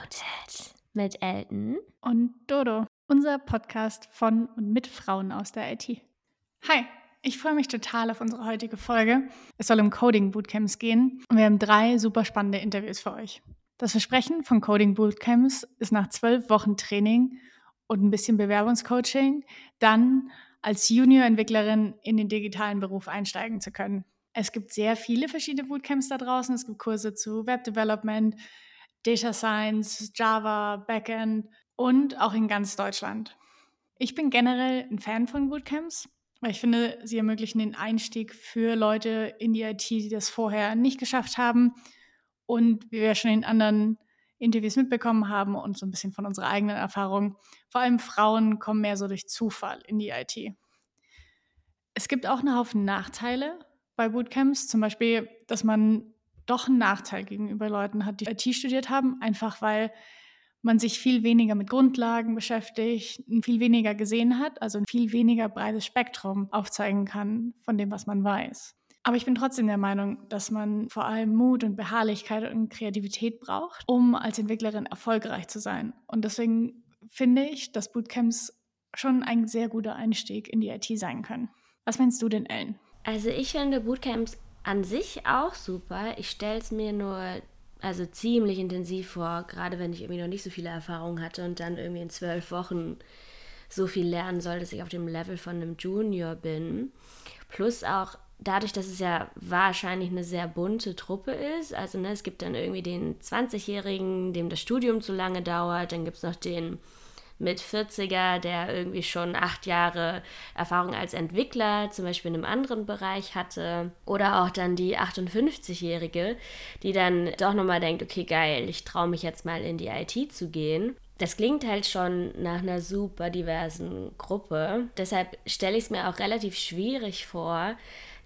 Unmuted mit Elton und Dodo, unser Podcast von und mit Frauen aus der IT. Hi, ich freue mich total auf unsere heutige Folge. Es soll um Coding Bootcamps gehen und wir haben drei super spannende Interviews für euch. Das Versprechen von Coding Bootcamps ist nach zwölf Wochen Training und ein bisschen Bewerbungscoaching dann als Junior-Entwicklerin in den digitalen Beruf einsteigen zu können. Es gibt sehr viele verschiedene Bootcamps da draußen. Es gibt Kurse zu Web Development, Data Science, Java, Backend und auch in ganz Deutschland. Ich bin generell ein Fan von Bootcamps, weil ich finde, sie ermöglichen den Einstieg für Leute in die IT, die das vorher nicht geschafft haben. Und wie wir schon in anderen Interviews mitbekommen haben und so ein bisschen von unserer eigenen Erfahrung, vor allem Frauen kommen mehr so durch Zufall in die IT. Es gibt auch einen Haufen Nachteile bei Bootcamps, zum Beispiel, dass man doch einen Nachteil gegenüber Leuten hat, die IT studiert haben, einfach weil man sich viel weniger mit Grundlagen beschäftigt, viel weniger gesehen hat, also ein viel weniger breites Spektrum aufzeigen kann von dem, was man weiß. Aber ich bin trotzdem der Meinung, dass man vor allem Mut und Beharrlichkeit und Kreativität braucht, um als Entwicklerin erfolgreich zu sein. Und deswegen finde ich, dass Bootcamps schon ein sehr guter Einstieg in die IT sein können. Was meinst du denn, Ellen? Also ich finde Bootcamps an sich auch super. Ich stelle es mir nur also ziemlich intensiv vor, gerade wenn ich irgendwie noch nicht so viele Erfahrungen hatte und dann irgendwie in zwölf Wochen so viel lernen soll, dass ich auf dem Level von einem Junior bin. Plus auch dadurch, dass es ja wahrscheinlich eine sehr bunte Truppe ist. Also ne, es gibt dann irgendwie den 20-Jährigen, dem das Studium zu lange dauert. Dann gibt es noch den mit 40er, der irgendwie schon acht Jahre Erfahrung als Entwickler, zum Beispiel in einem anderen Bereich hatte. Oder auch dann die 58-Jährige, die dann doch nochmal denkt, okay, geil, ich traue mich jetzt mal in die IT zu gehen. Das klingt halt schon nach einer super diversen Gruppe. Deshalb stelle ich es mir auch relativ schwierig vor,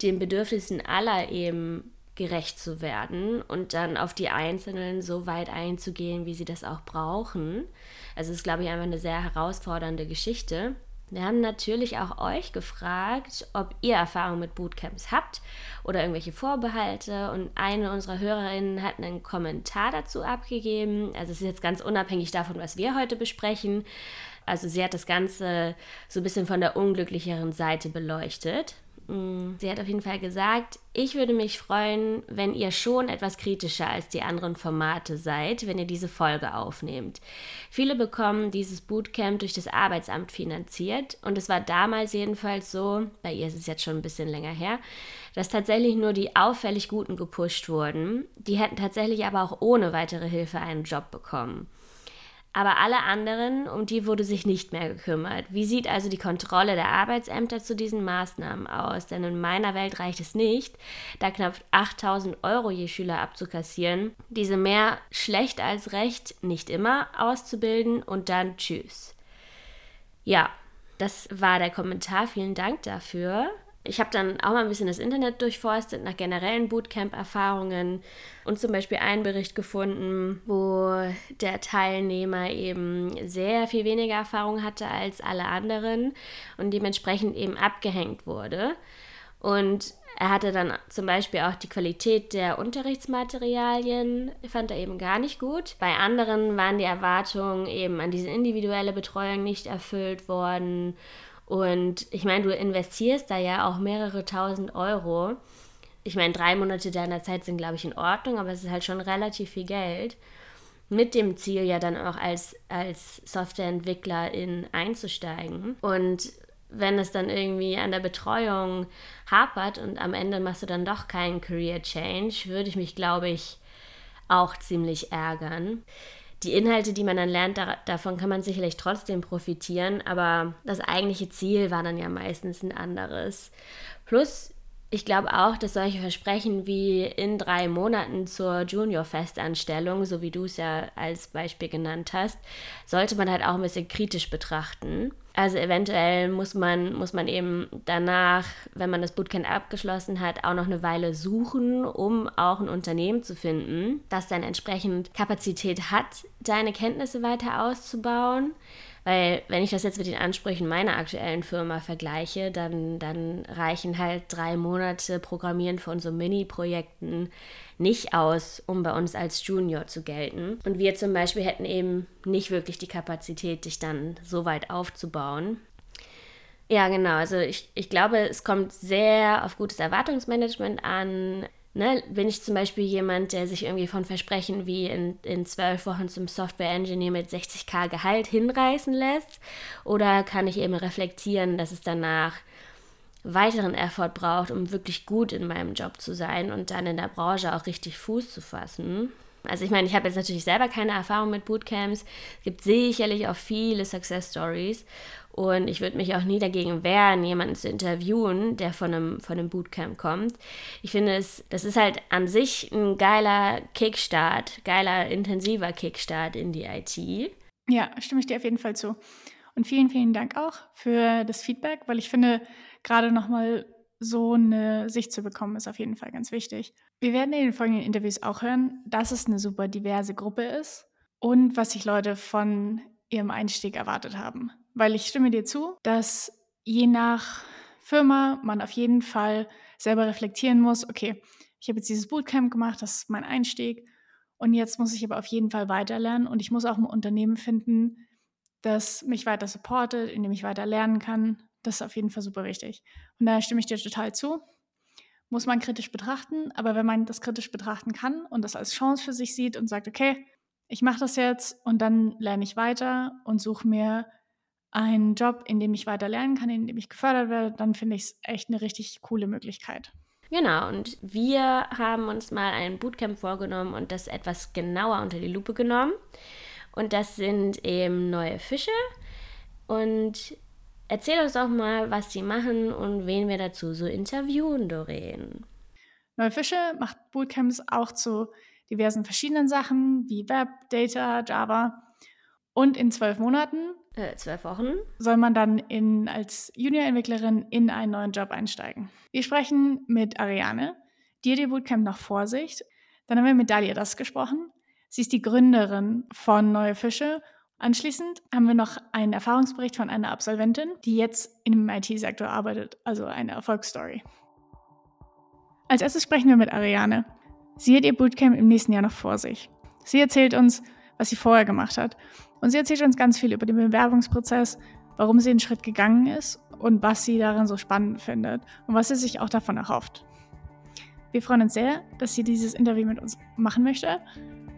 den Bedürfnissen aller eben gerecht zu werden und dann auf die Einzelnen so weit einzugehen, wie sie das auch brauchen. Also es ist, glaube ich, einfach eine sehr herausfordernde Geschichte. Wir haben natürlich auch euch gefragt, ob ihr Erfahrung mit Bootcamps habt oder irgendwelche Vorbehalte. Und eine unserer Hörerinnen hat einen Kommentar dazu abgegeben. Also es ist jetzt ganz unabhängig davon, was wir heute besprechen. Also sie hat das Ganze so ein bisschen von der unglücklicheren Seite beleuchtet. Mm, sie hat auf jeden Fall gesagt, ich würde mich freuen, wenn ihr schon etwas kritischer als die anderen Formate seid, wenn ihr diese Folge aufnehmt. Viele bekommen dieses Bootcamp durch das Arbeitsamt finanziert und es war damals jedenfalls so, bei ihr ist es jetzt schon ein bisschen länger her, dass tatsächlich nur die auffällig Guten gepusht wurden. Die hätten tatsächlich aber auch ohne weitere Hilfe einen Job bekommen. Aber alle anderen, um die wurde sich nicht mehr gekümmert. Wie sieht also die Kontrolle der Arbeitsämter zu diesen Maßnahmen aus? Denn in meiner Welt reicht es nicht, da knapp 8000 Euro je Schüler abzukassieren, diese mehr schlecht als recht nicht immer auszubilden und dann tschüss. Ja, das war der Kommentar. Vielen Dank dafür ich habe dann auch mal ein bisschen das Internet durchforstet nach generellen Bootcamp-Erfahrungen und zum Beispiel einen Bericht gefunden, wo der Teilnehmer eben sehr viel weniger Erfahrung hatte als alle anderen und dementsprechend eben abgehängt wurde. Und er hatte dann zum Beispiel auch die Qualität der Unterrichtsmaterialien, fand er eben gar nicht gut. Bei anderen waren die Erwartungen eben an diese individuelle Betreuung nicht erfüllt worden und ich meine, du investierst da ja auch mehrere tausend Euro. Ich meine, drei Monate deiner Zeit sind, glaube ich, in Ordnung, aber es ist halt schon relativ viel Geld. Mit dem Ziel ja dann auch als, als Softwareentwicklerin einzusteigen. Und wenn es dann irgendwie an der Betreuung hapert und am Ende machst du dann doch keinen Career Change, würde ich mich, glaube ich, auch ziemlich ärgern die Inhalte, die man dann lernt, da, davon kann man sicherlich trotzdem profitieren, aber das eigentliche Ziel war dann ja meistens ein anderes. Plus, ich glaube auch, dass solche Versprechen wie in drei Monaten zur Junior-Festanstellung, so wie du es ja als Beispiel genannt hast, sollte man halt auch ein bisschen kritisch betrachten. Also eventuell muss man, muss man eben danach, wenn man das Bootcamp abgeschlossen hat, auch noch eine Weile suchen, um auch ein Unternehmen zu finden, das dann entsprechend Kapazität hat, deine Kenntnisse weiter auszubauen. Weil wenn ich das jetzt mit den Ansprüchen meiner aktuellen Firma vergleiche, dann, dann reichen halt drei Monate Programmieren von so Mini-Projekten nicht aus, um bei uns als Junior zu gelten. Und wir zum Beispiel hätten eben nicht wirklich die Kapazität, dich dann so weit aufzubauen. Ja, genau. Also ich, ich glaube, es kommt sehr auf gutes Erwartungsmanagement an. Ne, bin ich zum Beispiel jemand, der sich irgendwie von Versprechen wie in, in zwölf Wochen zum Software Engineer mit 60k Gehalt hinreißen lässt? Oder kann ich eben reflektieren, dass es danach weiteren Effort braucht, um wirklich gut in meinem Job zu sein und dann in der Branche auch richtig Fuß zu fassen? Also ich meine, ich habe jetzt natürlich selber keine Erfahrung mit Bootcamps. Es gibt sicherlich auch viele Success Stories. Und ich würde mich auch nie dagegen wehren, jemanden zu interviewen, der von einem, von einem Bootcamp kommt. Ich finde, es, das ist halt an sich ein geiler Kickstart, geiler, intensiver Kickstart in die IT. Ja, stimme ich dir auf jeden Fall zu. Und vielen, vielen Dank auch für das Feedback, weil ich finde, gerade nochmal so eine Sicht zu bekommen, ist auf jeden Fall ganz wichtig. Wir werden in den folgenden Interviews auch hören, dass es eine super diverse Gruppe ist und was sich Leute von ihrem Einstieg erwartet haben. Weil ich stimme dir zu, dass je nach Firma man auf jeden Fall selber reflektieren muss, okay, ich habe jetzt dieses Bootcamp gemacht, das ist mein Einstieg und jetzt muss ich aber auf jeden Fall weiterlernen und ich muss auch ein Unternehmen finden, das mich weiter supportet, in dem ich weiter lernen kann. Das ist auf jeden Fall super wichtig. Und da stimme ich dir total zu. Muss man kritisch betrachten, aber wenn man das kritisch betrachten kann und das als Chance für sich sieht und sagt, okay, ich mache das jetzt und dann lerne ich weiter und suche mir einen Job, in dem ich weiter lernen kann, in dem ich gefördert werde, dann finde ich es echt eine richtig coole Möglichkeit. Genau, und wir haben uns mal ein Bootcamp vorgenommen und das etwas genauer unter die Lupe genommen. Und das sind eben neue Fische. Und erzähl uns doch mal, was sie machen und wen wir dazu so interviewen, Doreen. Neue Fische macht Bootcamps auch zu diversen verschiedenen Sachen wie Web, Data, Java. Und in zwölf Monaten, äh, zwölf Wochen, soll man dann in, als Junior-Entwicklerin in einen neuen Job einsteigen. Wir sprechen mit Ariane, die hat ihr Bootcamp noch vor sich. Dann haben wir mit Dalia das gesprochen. Sie ist die Gründerin von Neue Fische. Anschließend haben wir noch einen Erfahrungsbericht von einer Absolventin, die jetzt im IT-Sektor arbeitet, also eine Erfolgsstory. Als erstes sprechen wir mit Ariane. Sie hat ihr Bootcamp im nächsten Jahr noch vor sich. Sie erzählt uns, was sie vorher gemacht hat. Und sie erzählt uns ganz viel über den Bewerbungsprozess, warum sie den Schritt gegangen ist und was sie darin so spannend findet und was sie sich auch davon erhofft. Wir freuen uns sehr, dass sie dieses Interview mit uns machen möchte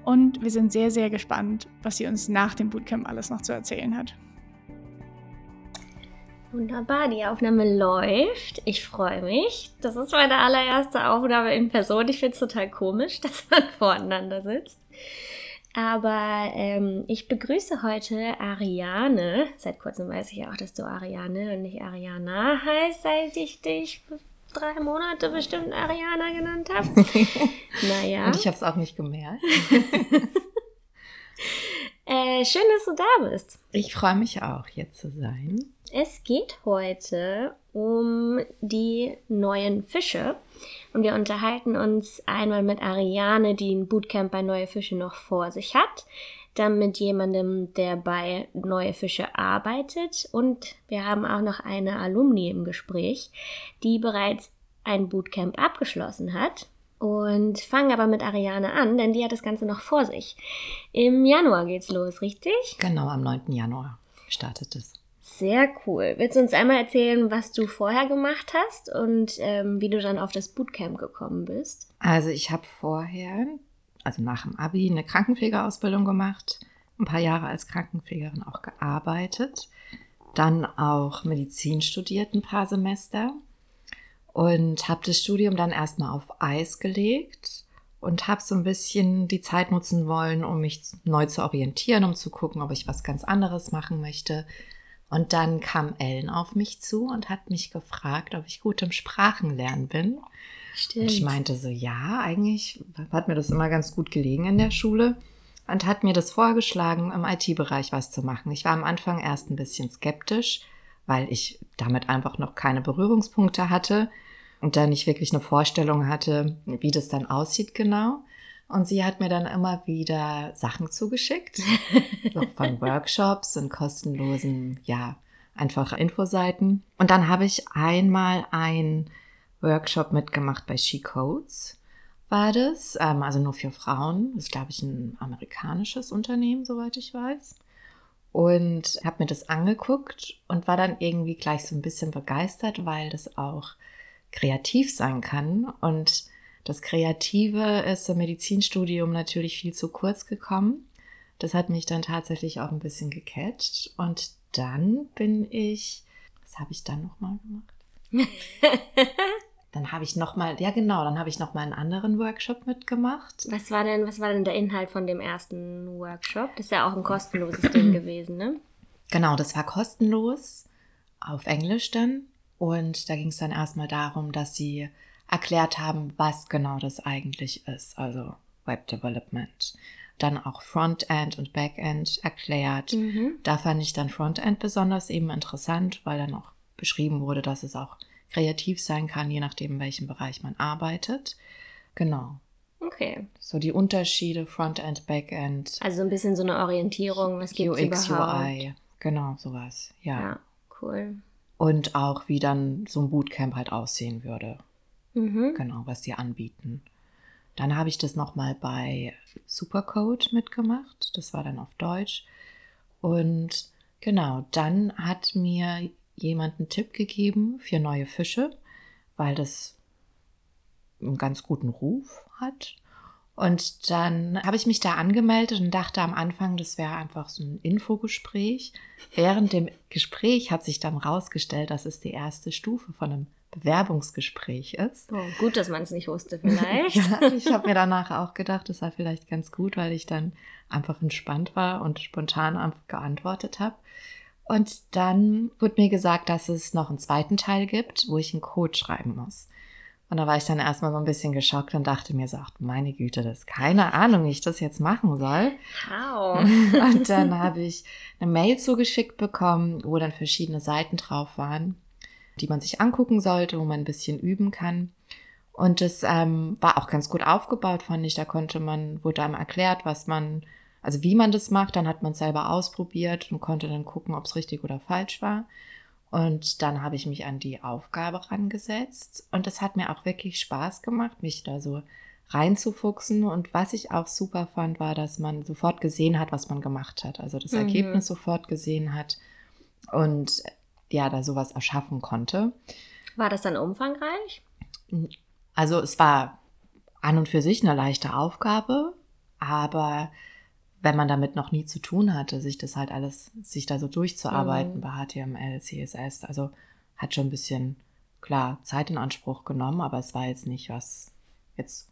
und wir sind sehr, sehr gespannt, was sie uns nach dem Bootcamp alles noch zu erzählen hat. Wunderbar, die Aufnahme läuft. Ich freue mich. Das ist meine allererste Aufnahme in Person. Ich finde es total komisch, dass man voreinander sitzt. Aber ähm, ich begrüße heute Ariane. Seit kurzem weiß ich ja auch, dass du Ariane und nicht Ariana heißt, seit ich dich drei Monate bestimmt Ariana genannt habe. naja. Und ich habe es auch nicht gemerkt. äh, schön, dass du da bist. Ich freue mich auch, hier zu sein. Es geht heute um die neuen Fische. Und wir unterhalten uns einmal mit Ariane, die ein Bootcamp bei Neue Fische noch vor sich hat. Dann mit jemandem, der bei Neue Fische arbeitet. Und wir haben auch noch eine Alumni im Gespräch, die bereits ein Bootcamp abgeschlossen hat. Und fangen aber mit Ariane an, denn die hat das Ganze noch vor sich. Im Januar geht's los, richtig? Genau, am 9. Januar startet es. Sehr cool. Willst du uns einmal erzählen, was du vorher gemacht hast und ähm, wie du dann auf das Bootcamp gekommen bist? Also ich habe vorher, also nach dem ABI, eine Krankenpflegeausbildung gemacht, ein paar Jahre als Krankenpflegerin auch gearbeitet, dann auch Medizin studiert, ein paar Semester und habe das Studium dann erstmal auf Eis gelegt und habe so ein bisschen die Zeit nutzen wollen, um mich neu zu orientieren, um zu gucken, ob ich was ganz anderes machen möchte und dann kam Ellen auf mich zu und hat mich gefragt, ob ich gut im Sprachenlernen bin. Stimmt. Und ich meinte so, ja, eigentlich hat mir das immer ganz gut gelegen in der Schule und hat mir das vorgeschlagen, im IT-Bereich was zu machen. Ich war am Anfang erst ein bisschen skeptisch, weil ich damit einfach noch keine Berührungspunkte hatte und da nicht wirklich eine Vorstellung hatte, wie das dann aussieht genau. Und sie hat mir dann immer wieder Sachen zugeschickt, von Workshops und kostenlosen, ja, einfach Infoseiten. Und dann habe ich einmal ein Workshop mitgemacht bei She Codes, war das, ähm, also nur für Frauen. Das ist, glaube ich, ein amerikanisches Unternehmen, soweit ich weiß. Und habe mir das angeguckt und war dann irgendwie gleich so ein bisschen begeistert, weil das auch kreativ sein kann. Und das Kreative ist im Medizinstudium natürlich viel zu kurz gekommen. Das hat mich dann tatsächlich auch ein bisschen gecatcht. Und dann bin ich, was habe ich dann nochmal gemacht? dann habe ich nochmal, ja genau, dann habe ich nochmal einen anderen Workshop mitgemacht. Was war denn, was war denn der Inhalt von dem ersten Workshop? Das ist ja auch ein kostenloses Ding gewesen, ne? Genau, das war kostenlos auf Englisch dann. Und da ging es dann erstmal darum, dass sie erklärt haben, was genau das eigentlich ist, also Web Development. Dann auch Frontend und Backend erklärt. Mhm. Da fand ich dann Frontend besonders eben interessant, weil dann auch beschrieben wurde, dass es auch kreativ sein kann, je nachdem, in welchem Bereich man arbeitet. Genau. Okay. So die Unterschiede Frontend, Backend. Also ein bisschen so eine Orientierung, was gibt es überhaupt? UI, genau, sowas. Ja. ja, cool. Und auch, wie dann so ein Bootcamp halt aussehen würde. Mhm. Genau, was die anbieten. Dann habe ich das nochmal bei Supercode mitgemacht. Das war dann auf Deutsch. Und genau, dann hat mir jemand einen Tipp gegeben für neue Fische, weil das einen ganz guten Ruf hat. Und dann habe ich mich da angemeldet und dachte am Anfang, das wäre einfach so ein Infogespräch. Während dem Gespräch hat sich dann rausgestellt, dass es die erste Stufe von einem Bewerbungsgespräch ist. Oh, gut, dass man es nicht wusste vielleicht. ja, ich habe mir danach auch gedacht, das war vielleicht ganz gut, weil ich dann einfach entspannt war und spontan geantwortet habe. Und dann wurde mir gesagt, dass es noch einen zweiten Teil gibt, wo ich einen Code schreiben muss. Und da war ich dann erstmal so ein bisschen geschockt und dachte mir so, ach, meine Güte, das ist keine Ahnung, wie ich das jetzt machen soll. How? Und dann habe ich eine Mail zugeschickt bekommen, wo dann verschiedene Seiten drauf waren, die man sich angucken sollte, wo man ein bisschen üben kann. Und das ähm, war auch ganz gut aufgebaut, fand ich. Da konnte man, wurde einem erklärt, was man also wie man das macht, dann hat man es selber ausprobiert und konnte dann gucken, ob es richtig oder falsch war. Und dann habe ich mich an die Aufgabe rangesetzt und es hat mir auch wirklich Spaß gemacht, mich da so reinzufuchsen. Und was ich auch super fand, war, dass man sofort gesehen hat, was man gemacht hat. Also das mhm. Ergebnis sofort gesehen hat und ja, da sowas erschaffen konnte. War das dann umfangreich? Also es war an und für sich eine leichte Aufgabe, aber wenn man damit noch nie zu tun hatte, sich das halt alles, sich da so durchzuarbeiten mhm. bei HTML, CSS, also hat schon ein bisschen, klar, Zeit in Anspruch genommen, aber es war jetzt nicht was jetzt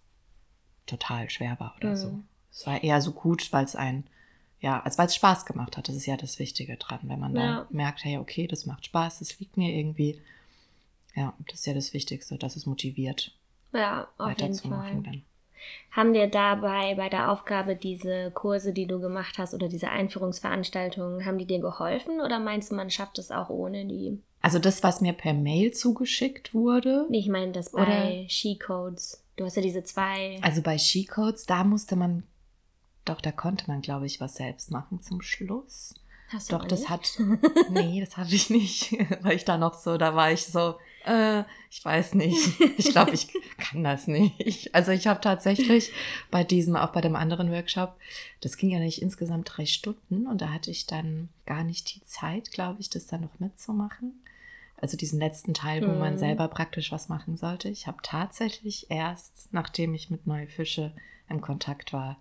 total schwer war oder mhm. so. Es war eher so gut, weil es ein, ja, als weil es Spaß gemacht hat. Das ist ja das Wichtige dran, wenn man ja. dann merkt, hey, okay, das macht Spaß, das liegt mir irgendwie. Ja, das ist ja das Wichtigste, dass es motiviert. Ja, auf weiterzumachen jeden Fall. dann. Haben dir dabei bei der Aufgabe diese Kurse, die du gemacht hast oder diese Einführungsveranstaltungen, haben die dir geholfen oder meinst du, man schafft es auch ohne die? Also das, was mir per Mail zugeschickt wurde? Nee, ich meine das bei She-Codes. Du hast ja diese zwei. Also bei She-Codes, da musste man, doch, da konnte man, glaube ich, was selbst machen zum Schluss. Hast du Doch, das hat. Nee, das hatte ich nicht. Weil ich da noch so, da war ich so, äh, ich weiß nicht. Ich glaube, ich kann das nicht. Also ich habe tatsächlich bei diesem, auch bei dem anderen Workshop, das ging ja nicht insgesamt drei Stunden und da hatte ich dann gar nicht die Zeit, glaube ich, das dann noch mitzumachen. Also diesen letzten Teil, wo man mhm. selber praktisch was machen sollte. Ich habe tatsächlich erst, nachdem ich mit Neue Fische im Kontakt war,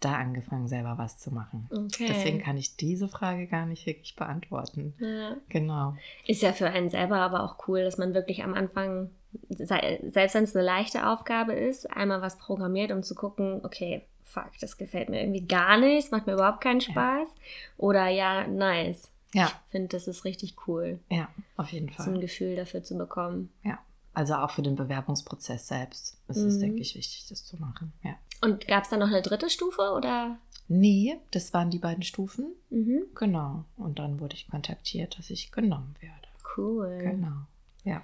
da angefangen, selber was zu machen. Okay. Deswegen kann ich diese Frage gar nicht wirklich beantworten. Ja. Genau. Ist ja für einen selber aber auch cool, dass man wirklich am Anfang, selbst wenn es eine leichte Aufgabe ist, einmal was programmiert, um zu gucken, okay, fuck, das gefällt mir irgendwie gar nicht, macht mir überhaupt keinen Spaß. Ja. Oder ja, nice. Ja. Ich finde, das ist richtig cool. Ja, auf jeden Fall. So ein Gefühl dafür zu bekommen. Ja. Also auch für den Bewerbungsprozess selbst ist mhm. es, denke ich, wichtig, das zu machen. Ja. Und gab es da noch eine dritte Stufe oder? Nee, das waren die beiden Stufen. Mhm. Genau. Und dann wurde ich kontaktiert, dass ich genommen werde. Cool. Genau. Ja.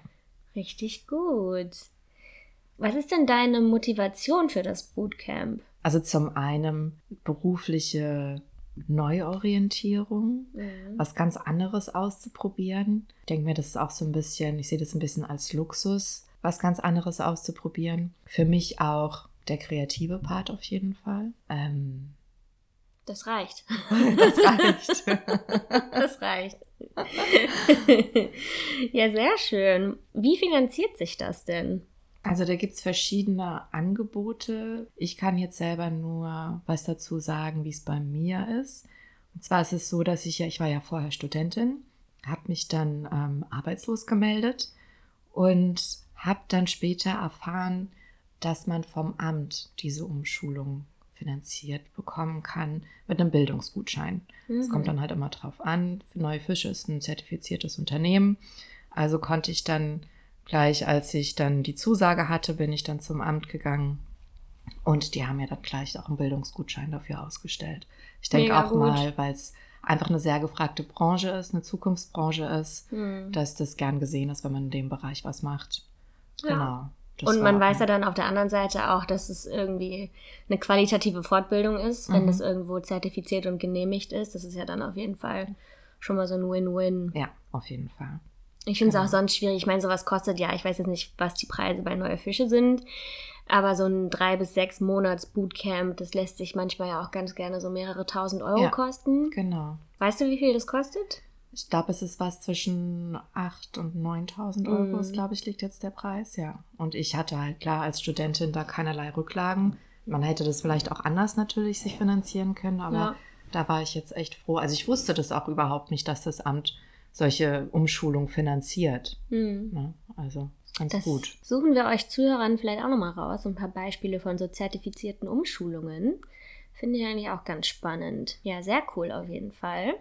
Richtig gut. Was ist denn deine Motivation für das Bootcamp? Also zum einen berufliche Neuorientierung, Mhm. was ganz anderes auszuprobieren. Ich denke mir, das ist auch so ein bisschen, ich sehe das ein bisschen als Luxus, was ganz anderes auszuprobieren. Für mich auch der kreative Part auf jeden Fall. Ähm, Das reicht. das reicht. Das reicht. ja, sehr schön. Wie finanziert sich das denn? Also da gibt es verschiedene Angebote. Ich kann jetzt selber nur was dazu sagen, wie es bei mir ist. Und zwar ist es so, dass ich ja, ich war ja vorher Studentin, habe mich dann ähm, arbeitslos gemeldet und habe dann später erfahren, dass man vom Amt diese Umschulung finanziert bekommen kann mit einem Bildungsgutschein. Es Mhm. kommt dann halt immer drauf an. Für Neue Fische ist ein zertifiziertes Unternehmen. Also konnte ich dann gleich, als ich dann die Zusage hatte, bin ich dann zum Amt gegangen. Und die haben mir dann gleich auch einen Bildungsgutschein dafür ausgestellt. Ich denke auch gut. mal, weil es einfach eine sehr gefragte Branche ist, eine Zukunftsbranche ist, Mhm. dass das gern gesehen ist, wenn man in dem Bereich was macht. Ja. Genau. Das Und man weiß ja dann auf der anderen Seite auch, dass es irgendwie eine qualitative Fortbildung ist, wenn Mhm. das irgendwo zertifiziert und genehmigt ist. Das ist ja dann auf jeden Fall schon mal so ein Win-Win. Ja, auf jeden Fall. Ich finde es Genau. auch sonst schwierig. Ich meine, sowas kostet ja, ich weiß jetzt nicht, was die Preise bei Neue Fische sind, aber so ein drei bis sechs Monats Bootcamp, das lässt sich manchmal ja auch ganz gerne so mehrere tausend Euro Ja. kosten. Genau. Weißt du, wie viel das kostet? Ich glaube, es ist was zwischen 8.000 und 9.000 Euro, Mhm. glaube ich, liegt jetzt der Preis, ja. Und ich hatte halt klar als Studentin da keinerlei Rücklagen. Man hätte das vielleicht auch anders natürlich sich finanzieren können, aber Ja. da war ich jetzt echt froh. Also ich wusste das auch überhaupt nicht, dass das Amt solche Umschulungen finanziert. Hm. Ne? Also ganz Das gut. suchen wir euch Zuhörern vielleicht auch nochmal raus. Ein paar Beispiele von so zertifizierten Umschulungen. Finde ich eigentlich auch ganz spannend. Ja, sehr cool auf jeden Fall.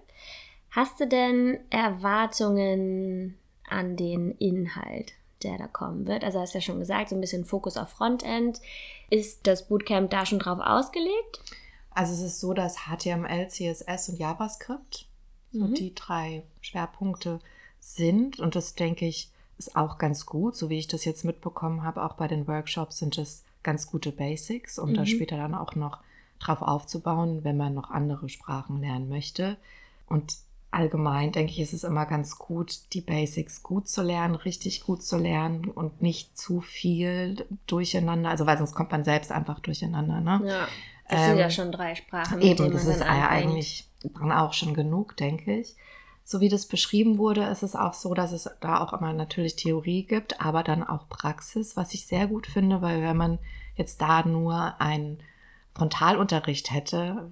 Hast du denn Erwartungen an den Inhalt, der da kommen wird? Also hast du ja schon gesagt, so ein bisschen Fokus auf Frontend. Ist das Bootcamp da schon drauf ausgelegt? Also es ist so, dass HTML, CSS und JavaScript so Mhm. die drei Schwerpunkte sind. Und das denke ich ist auch ganz gut, so wie ich das jetzt mitbekommen habe. Auch bei den Workshops sind es ganz gute Basics, um da Mhm. später dann auch noch drauf aufzubauen, wenn man noch andere Sprachen lernen möchte. Und allgemein denke ich, ist es immer ganz gut, die Basics gut zu lernen, richtig gut zu lernen und nicht zu viel durcheinander. Also weil sonst kommt man selbst einfach durcheinander. Ne? Ja. Das sind ja Ähm, schon drei Sprachen. Eben, das ist dann ja anfängt. eigentlich dann auch schon genug, denke ich. So wie das beschrieben wurde, ist es auch so, dass es da auch immer natürlich Theorie gibt, aber dann auch Praxis, was ich sehr gut finde, weil wenn man jetzt da nur einen Frontalunterricht hätte,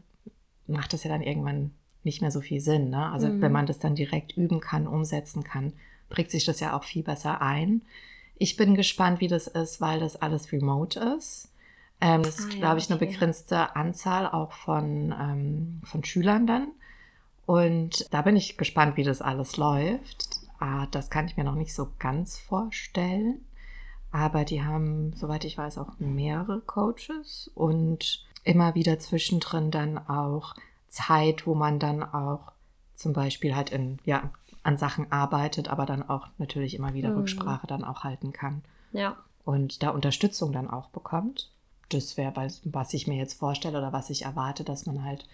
macht das ja dann irgendwann nicht mehr so viel Sinn. Ne? Also Mhm. wenn man das dann direkt üben kann, umsetzen kann, prägt sich das ja auch viel besser ein. Ich bin gespannt, wie das ist, weil das alles remote ist. Ähm, das Ah, ist, ja, glaube ich, eine begrenzte Anzahl auch von, ähm, von Schülern dann. Und da bin ich gespannt, wie das alles läuft. Ah, das kann ich mir noch nicht so ganz vorstellen. Aber die haben, soweit ich weiß, auch mehrere Coaches und immer wieder zwischendrin dann auch Zeit, wo man dann auch zum Beispiel halt in, ja, an Sachen arbeitet, aber dann auch natürlich immer wieder Mhm. Rücksprache dann auch halten kann Ja. und da Unterstützung dann auch bekommt. Das wäre, was- ich mir jetzt vorstelle oder was ich erwarte, dass man halt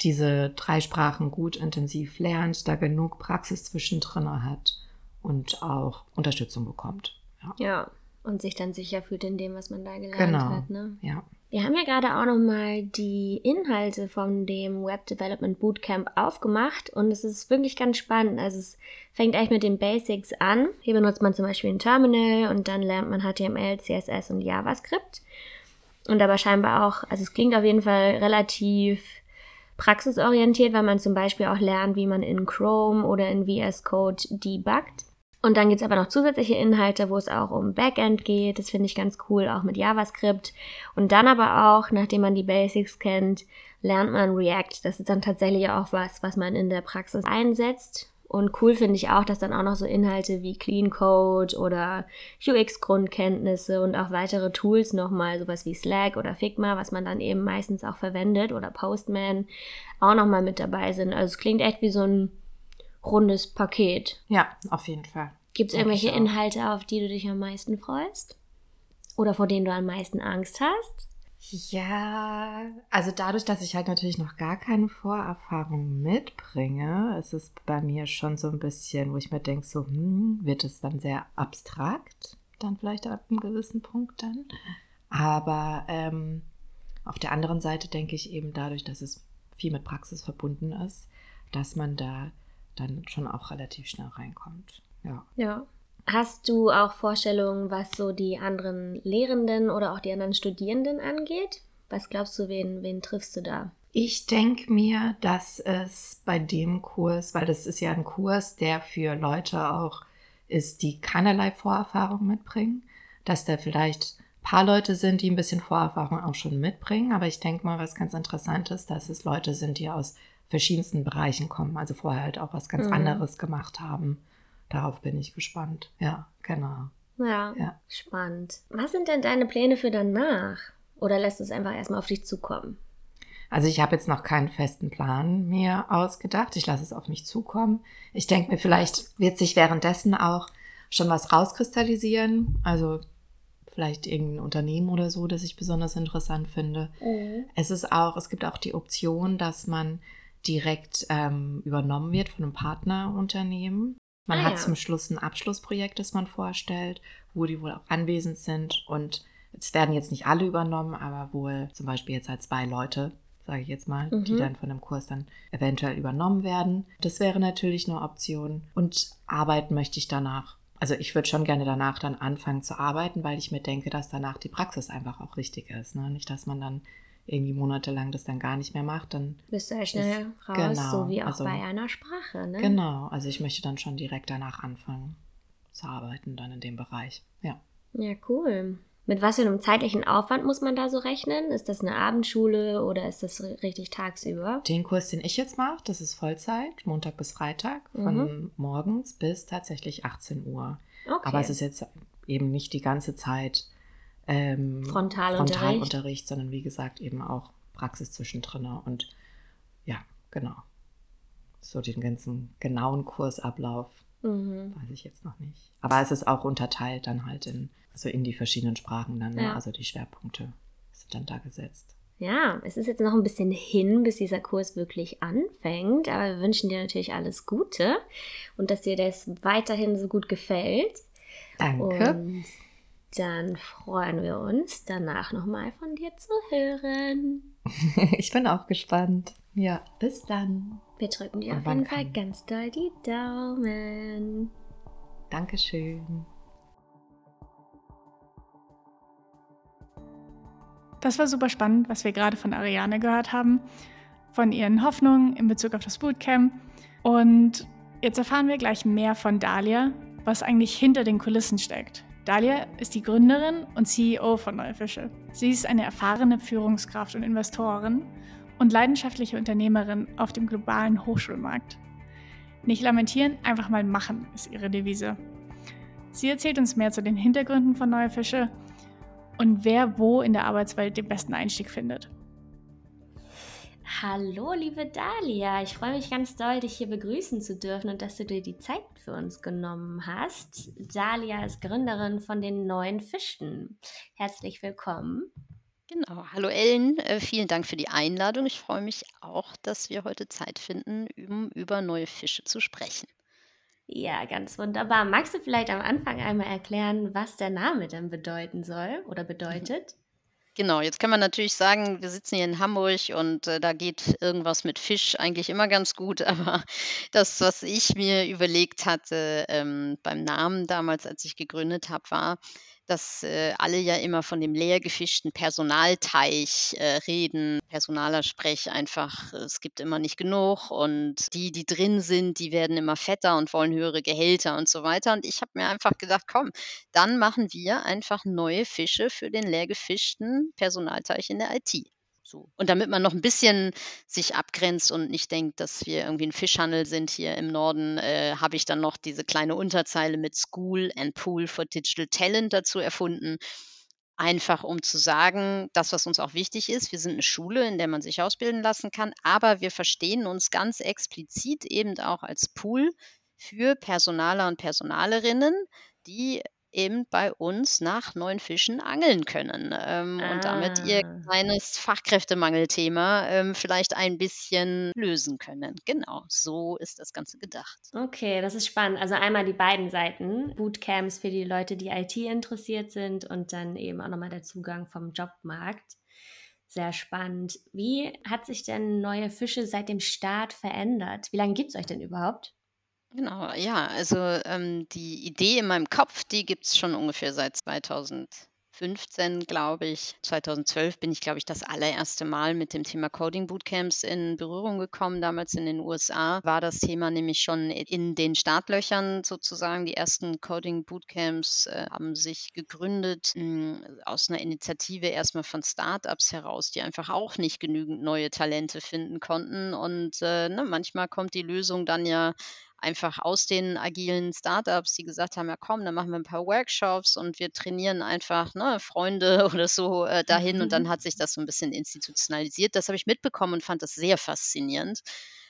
diese drei Sprachen gut intensiv lernt, da genug Praxis zwischendrin hat und auch Unterstützung bekommt. Ja, Ja. Und sich dann sicher fühlt in dem, was man da gelernt Genau. hat. Ne? ja. Wir haben ja gerade auch noch mal die Inhalte von dem Web Development Bootcamp aufgemacht und es ist wirklich ganz spannend. Also es fängt eigentlich mit den Basics an. Hier benutzt man zum Beispiel ein Terminal und dann lernt man HTML, CSS und JavaScript. Und aber scheinbar auch, also es klingt auf jeden Fall relativ praxisorientiert, weil man zum Beispiel auch lernt, wie man in Chrome oder in VS Code debuggt. Und dann gibt es aber noch zusätzliche Inhalte, wo es auch um Backend geht. Das finde ich ganz cool, auch mit JavaScript. Und dann aber auch, nachdem man die Basics kennt, lernt man React. Das ist dann tatsächlich auch was, was man in der Praxis einsetzt. Und cool finde ich auch, dass dann auch noch so Inhalte wie Clean Code oder UX-Grundkenntnisse und auch weitere Tools nochmal, sowas wie Slack oder Figma, was man dann eben meistens auch verwendet oder Postman, auch nochmal mit dabei sind. Also es klingt echt wie so ein rundes Paket. Ja, auf jeden Fall. Gibt es irgendwelche. Inhalte, auf die du dich am meisten freust? Oder vor denen du am meisten Angst hast? Ja, also dadurch, dass ich halt natürlich noch gar keine Vorerfahrung mitbringe, ist es bei mir schon so ein bisschen, wo ich mir denke, so, hm, wird es dann sehr abstrakt, dann vielleicht ab einem gewissen Punkt dann. Aber ähm, auf der anderen Seite denke ich eben dadurch, dass es viel mit Praxis verbunden ist, dass man da dann schon auch relativ schnell reinkommt. Ja. Ja. Hast du auch Vorstellungen, was so die anderen Lehrenden oder auch die anderen Studierenden angeht? Was glaubst du, wen, wen triffst du da? Ich denke mir, dass es bei dem Kurs, weil das ist ja ein Kurs, der für Leute auch ist, die keinerlei Vorerfahrung mitbringen, dass da vielleicht ein paar Leute sind, die ein bisschen Vorerfahrung auch schon mitbringen. Aber ich denke mal, was ganz interessant ist, dass es Leute sind, die aus verschiedensten Bereichen kommen, also vorher halt auch was ganz Mhm. anderes gemacht haben. Darauf bin ich gespannt. Ja, genau. Ja, Ja. spannend. Was sind denn deine Pläne für danach? Oder lässt es einfach erstmal auf dich zukommen? Also ich habe jetzt noch keinen festen Plan mir ausgedacht. Ich lasse es auf mich zukommen. Ich denke mir, vielleicht wird sich währenddessen auch schon was rauskristallisieren. Also vielleicht irgendein Unternehmen oder so, das ich besonders interessant finde. Es ist auch, es gibt auch die Option, dass man direkt ähm, übernommen wird von einem Partnerunternehmen. Man Ah, hat ja. zum Schluss ein Abschlussprojekt, das man vorstellt, wo die wohl auch anwesend sind und es werden jetzt nicht alle übernommen, aber wohl zum Beispiel jetzt halt zwei Leute, sage ich jetzt mal, die Mhm. dann von dem Kurs dann eventuell übernommen werden. Das wäre natürlich eine Option. Und arbeiten möchte ich danach. Also ich würde schon gerne danach dann anfangen zu arbeiten, weil ich mir denke, dass danach die Praxis einfach auch wichtig ist. Ne? Nicht, dass man dann irgendwie monatelang das dann gar nicht mehr macht. Dann Bist du ja schnell Ist- raus, genau, so wie auch also- bei einer Sprache, ne? genau. Also ich möchte dann schon direkt danach anfangen zu arbeiten, dann in dem Bereich. Ja. Ja, cool. Mit was für einem zeitlichen Aufwand muss man da so rechnen? Ist das eine Abendschule oder ist das ri- richtig tagsüber? Den Kurs, den ich jetzt mache, das ist Vollzeit, Montag bis Freitag, von Mhm. morgens bis tatsächlich 18 Uhr. Okay. Aber es ist jetzt eben nicht die ganze Zeit ähm, Frontalunterricht. Frontalunterricht, sondern wie gesagt eben auch Praxis zwischendrin. Und ja, genau. So den ganzen genauen Kursablauf mhm. weiß ich jetzt noch nicht. Aber es ist auch unterteilt dann halt in, also in die verschiedenen Sprachen dann. Ne? Ja. Also die Schwerpunkte sind dann da gesetzt. Ja, es ist jetzt noch ein bisschen hin, bis dieser Kurs wirklich anfängt, aber wir wünschen dir natürlich alles Gute und dass dir das weiterhin so gut gefällt. Danke. Und dann freuen wir uns, danach nochmal von dir zu hören. ich bin auch gespannt. Ja, bis dann. Wir drücken dir Und auf jeden Fall kann- ganz doll die Daumen. Dankeschön. Das war super spannend, was wir gerade von Ariane gehört haben, von ihren Hoffnungen in Bezug auf das Bootcamp. Und jetzt erfahren wir gleich mehr von Dalia, was eigentlich hinter den Kulissen steckt. Dalia ist die Gründerin und CEO von Neue Fische. Sie ist eine erfahrene Führungskraft und Investorin und leidenschaftliche Unternehmerin auf dem globalen Hochschulmarkt. Nicht lamentieren, einfach mal machen ist ihre Devise. Sie erzählt uns mehr zu den Hintergründen von Neue Fische und wer wo in der Arbeitswelt den besten Einstieg findet. Hallo, liebe Dalia. Ich freue mich ganz doll, dich hier begrüßen zu dürfen und dass du dir die Zeit für uns genommen hast. Dalia ist Gründerin von den neuen Fischen. Herzlich willkommen. Genau. Hallo Ellen, äh, vielen Dank für die Einladung. Ich freue mich auch, dass wir heute Zeit finden, um über neue Fische zu sprechen. Ja, ganz wunderbar. Magst du vielleicht am Anfang einmal erklären, was der Name denn bedeuten soll oder bedeutet? Genau, jetzt kann man natürlich sagen, wir sitzen hier in Hamburg und äh, da geht irgendwas mit Fisch eigentlich immer ganz gut, aber das, was ich mir überlegt hatte ähm, beim Namen damals, als ich gegründet habe, war, dass äh, alle ja immer von dem leer gefischten Personalteich äh, reden. Personaler Sprech einfach, äh, es gibt immer nicht genug und die, die drin sind, die werden immer fetter und wollen höhere Gehälter und so weiter. Und ich habe mir einfach gedacht, komm, dann machen wir einfach neue Fische für den leer gefischten Personalteich in der IT. So. Und damit man noch ein bisschen sich abgrenzt und nicht denkt, dass wir irgendwie ein Fischhandel sind hier im Norden, äh, habe ich dann noch diese kleine Unterzeile mit School and Pool for Digital Talent dazu erfunden. Einfach um zu sagen, das, was uns auch wichtig ist, wir sind eine Schule, in der man sich ausbilden lassen kann, aber wir verstehen uns ganz explizit eben auch als Pool für Personaler und Personalerinnen, die eben bei uns nach neuen Fischen angeln können ähm, und damit ihr Ah. kleines Fachkräftemangelthema ähm, vielleicht ein bisschen lösen können. Genau, so ist das Ganze gedacht. Okay, das ist spannend. Also einmal die beiden Seiten. Bootcamps für die Leute, die IT interessiert sind und dann eben auch nochmal der Zugang vom Jobmarkt. Sehr spannend. Wie hat sich denn neue Fische seit dem Start verändert? Wie lange gibt es euch denn überhaupt? Genau, ja, also ähm, die Idee in meinem Kopf, die gibt es schon ungefähr seit 2015, glaube ich. 2012 bin ich, glaube ich, das allererste Mal mit dem Thema Coding Bootcamps in Berührung gekommen. Damals in den USA war das Thema nämlich schon in den Startlöchern sozusagen. Die ersten Coding Bootcamps äh, haben sich gegründet mh, aus einer Initiative erstmal von Startups heraus, die einfach auch nicht genügend neue Talente finden konnten. Und äh, ne, manchmal kommt die Lösung dann ja einfach aus den agilen Startups, die gesagt haben, ja komm, dann machen wir ein paar Workshops und wir trainieren einfach ne, Freunde oder so äh, dahin und dann Mhm. hat sich das so ein bisschen institutionalisiert. Das habe ich mitbekommen und fand das sehr faszinierend,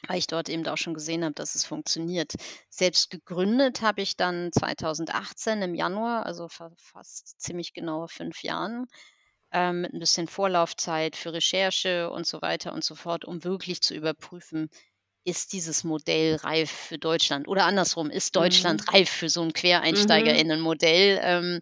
weil ich dort eben auch schon gesehen habe, dass es funktioniert. Selbst gegründet habe ich dann 2018 im Januar, also fa fast ziemlich genau fünf Jahren ähm, mit ein bisschen Vorlaufzeit für Recherche und so weiter und so fort, um wirklich zu überprüfen, ist dieses Modell reif für Deutschland? Oder andersrum, ist Deutschland Mhm. reif für so ein Mhm. QuereinsteigerInnen-Modell? Ähm,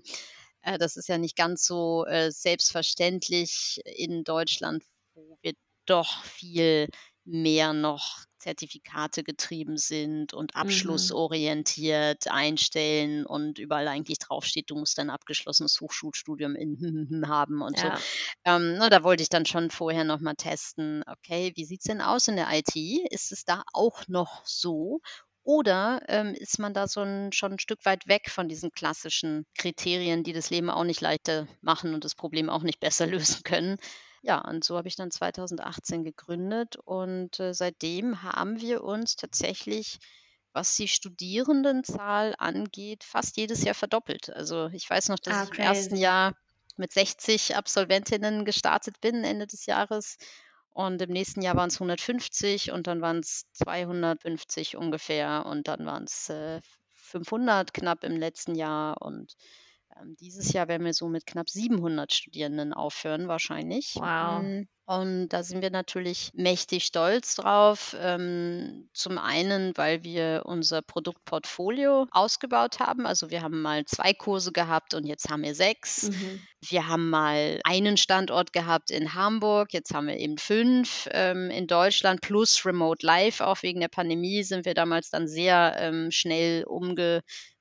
äh, das ist ja nicht ganz so äh, selbstverständlich in Deutschland, wo wir doch viel mehr noch Zertifikate getrieben sind und Mhm. abschlussorientiert einstellen und überall eigentlich draufsteht, du musst ein abgeschlossenes Hochschulstudium in haben und so. Ja. Ähm, ne, da wollte ich dann schon vorher noch mal testen, okay, wie sieht's denn aus in der IT? Ist es da auch noch so? Oder ähm, ist man da so ein, schon ein Stück weit weg von diesen klassischen Kriterien, die das Leben auch nicht leichter machen und das Problem auch nicht besser lösen können? Ja, und so habe ich dann 2018 gegründet und äh, seitdem haben wir uns tatsächlich, was die Studierendenzahl angeht, fast jedes Jahr verdoppelt. Also ich weiß noch, dass Ah, ich im ersten. Jahr mit 60 Absolventinnen gestartet bin, Ende des Jahres. Und im nächsten Jahr waren es 150 und dann waren es 250 ungefähr und dann waren es äh, 500 knapp im letzten Jahr und dieses Jahr werden wir so mit knapp 700 Studierenden aufhören wahrscheinlich. Wow. Mm, Und da sind wir natürlich mächtig stolz drauf. Ähm, zum einen, weil wir unser Produktportfolio ausgebaut haben. Also wir haben mal zwei Kurse gehabt und jetzt haben wir sechs. Mhm. Wir haben mal einen Standort gehabt in Hamburg, jetzt haben wir eben fünf ähm, in Deutschland plus Remote Live. Auch wegen der Pandemie sind wir damals dann sehr ähm, schnell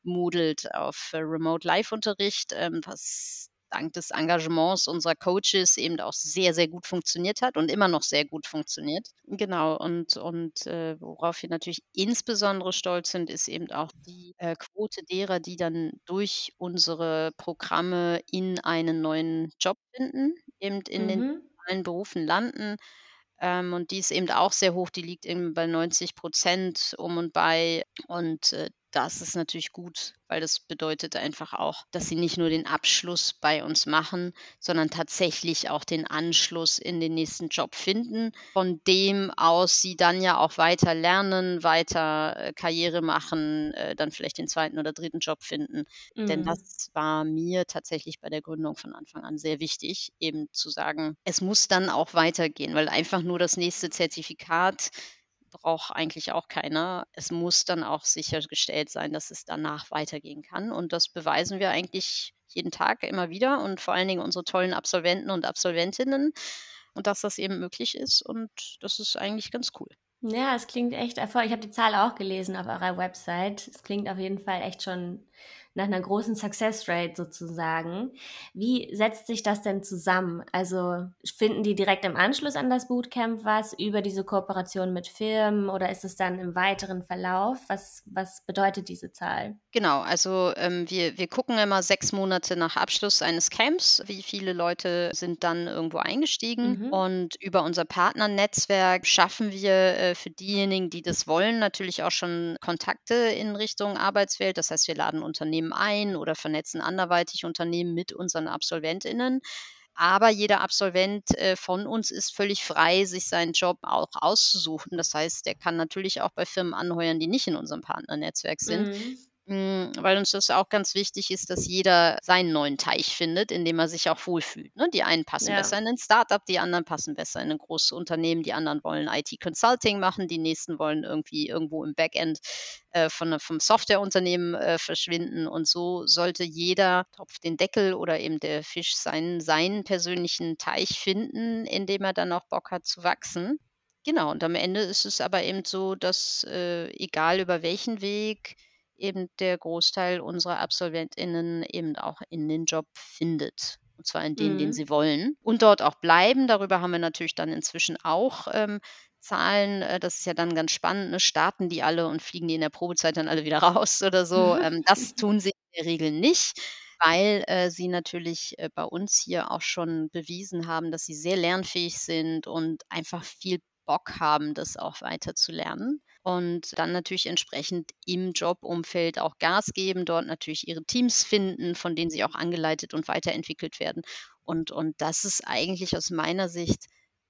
umgemodelt auf äh, Remote Live-Unterricht, ähm, was dank des Engagements unserer Coaches eben auch sehr, sehr gut funktioniert hat und immer noch sehr gut funktioniert. Genau, und, und äh, worauf wir natürlich insbesondere stolz sind, ist eben auch die äh, Quote derer, die dann durch unsere Programme in einen neuen Job finden, eben in den Mhm. allen Berufen landen. Ähm, und die ist eben auch sehr hoch, die liegt eben bei 90 Prozent um und bei. Und äh, das ist natürlich gut, weil das bedeutet einfach auch, dass sie nicht nur den Abschluss bei uns machen, sondern tatsächlich auch den Anschluss in den nächsten Job finden, von dem aus sie dann ja auch weiter lernen, weiter äh, Karriere machen, äh, dann vielleicht den zweiten oder dritten Job finden. Denn Mhm. das war mir tatsächlich bei der Gründung von Anfang an sehr wichtig, eben zu sagen, es muss dann auch weitergehen, weil einfach nur das nächste Zertifikat braucht eigentlich auch keiner. Es muss dann auch sichergestellt sein, dass es danach weitergehen kann. Und das beweisen wir eigentlich jeden Tag immer wieder und vor allen Dingen unsere tollen Absolventen und Absolventinnen und dass das eben möglich ist. Und das ist eigentlich ganz cool. Ja, es klingt echt erfolgreich. Ich habe die Zahl auch gelesen auf eurer Website. Es klingt auf jeden Fall echt schon nach einer großen Success Rate sozusagen. Wie setzt sich das denn zusammen? Also finden die direkt im Anschluss an das Bootcamp was über diese Kooperation mit Firmen oder ist es dann im weiteren Verlauf? Was, was bedeutet diese Zahl? Genau, also ähm, wir, wir gucken immer sechs Monate nach Abschluss eines Camps, wie viele Leute sind dann irgendwo eingestiegen. Mhm. Und über unser Partnernetzwerk schaffen wir äh, für diejenigen, die das wollen, natürlich auch schon Kontakte in Richtung Arbeitswelt. Das heißt, wir laden Unternehmen ein oder vernetzen anderweitig Unternehmen mit unseren AbsolventInnen. Aber jeder Absolvent äh, von uns ist völlig frei, sich seinen Job auch auszusuchen. Das heißt, der kann natürlich auch bei Firmen anheuern, die nicht in unserem Partnernetzwerk sind. Mhm. Hm, weil uns das auch ganz wichtig ist, dass jeder seinen neuen Teich findet, in dem er sich auch wohlfühlt, ne? Die einen passen besser Ja. in 'nen Start-up, die anderen passen besser in 'nen großes Unternehmen, die anderen wollen IT-Consulting machen, die nächsten wollen irgendwie irgendwo im Backend, äh, von vom Softwareunternehmen, äh, verschwinden. Und so sollte jeder Topf den Deckel oder eben der Fisch seinen seinen persönlichen Teich finden, in dem er dann auch Bock hat zu wachsen. Genau, und am Ende ist es aber eben so, dass, äh, egal über welchen Weg, eben der Großteil unserer AbsolventInnen eben auch in den Job findet. Und zwar in den, den Mhm. sie wollen und dort auch bleiben. Darüber haben wir natürlich dann inzwischen auch, ähm, Zahlen. Äh, das ist ja dann ganz spannend, ne? Starten die alle und fliegen die in der Probezeit dann alle wieder raus oder so? Ähm, das tun sie in der Regel nicht, weil, äh, sie natürlich, äh, bei uns hier auch schon bewiesen haben, dass sie sehr lernfähig sind und einfach viel Bock haben, das auch weiter zu lernen. Und dann natürlich entsprechend im Jobumfeld auch Gas geben, dort natürlich ihre Teams finden, von denen sie auch angeleitet und weiterentwickelt werden. Und und das ist eigentlich aus meiner Sicht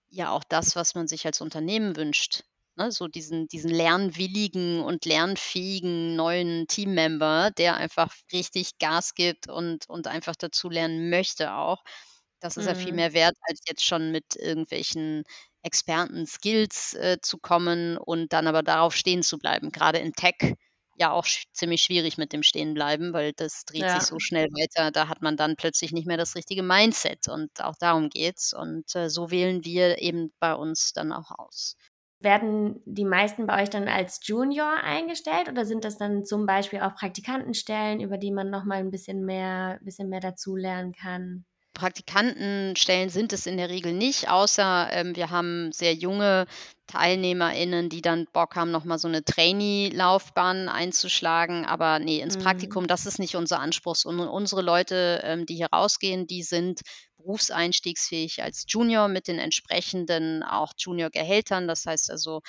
ja auch das, was man sich als Unternehmen wünscht, ne? So diesen diesen lernwilligen und lernfähigen neuen Teammember, der einfach richtig Gas gibt und und einfach dazulernen möchte auch. Das ist ja viel Mhm. mehr wert, als jetzt schon mit irgendwelchen Experten-Skills, äh, zu kommen und dann aber darauf stehen zu bleiben. Grade in Tech ja auch sch ziemlich schwierig mit dem Stehenbleiben, weil das dreht sich Ja. so schnell weiter. Da hat man dann plötzlich nicht mehr das richtige Mindset und auch darum geht's. Und, äh, so wählen wir eben bei uns dann auch aus. Werden die meisten bei euch dann als Junior eingestellt oder sind das dann zum Beispiel auch Praktikantenstellen, über die man noch mal 'n bisschen mehr bisschen mehr dazulernen kann? Praktikantenstellen sind es in der Regel nicht, außer, ähm, wir haben sehr junge TeilnehmerInnen, die dann Bock haben, noch mal so 'ne Trainee-Laufbahn einzuschlagen. Aber ne, ins Mhm. Praktikum, das ist nicht unser Anspruch, sondern unsere Leute, ähm, die hier rausgehen, die sind berufseinstiegsfähig als Junior mit den entsprechenden auch Junior-Gehältern. Das heißt also,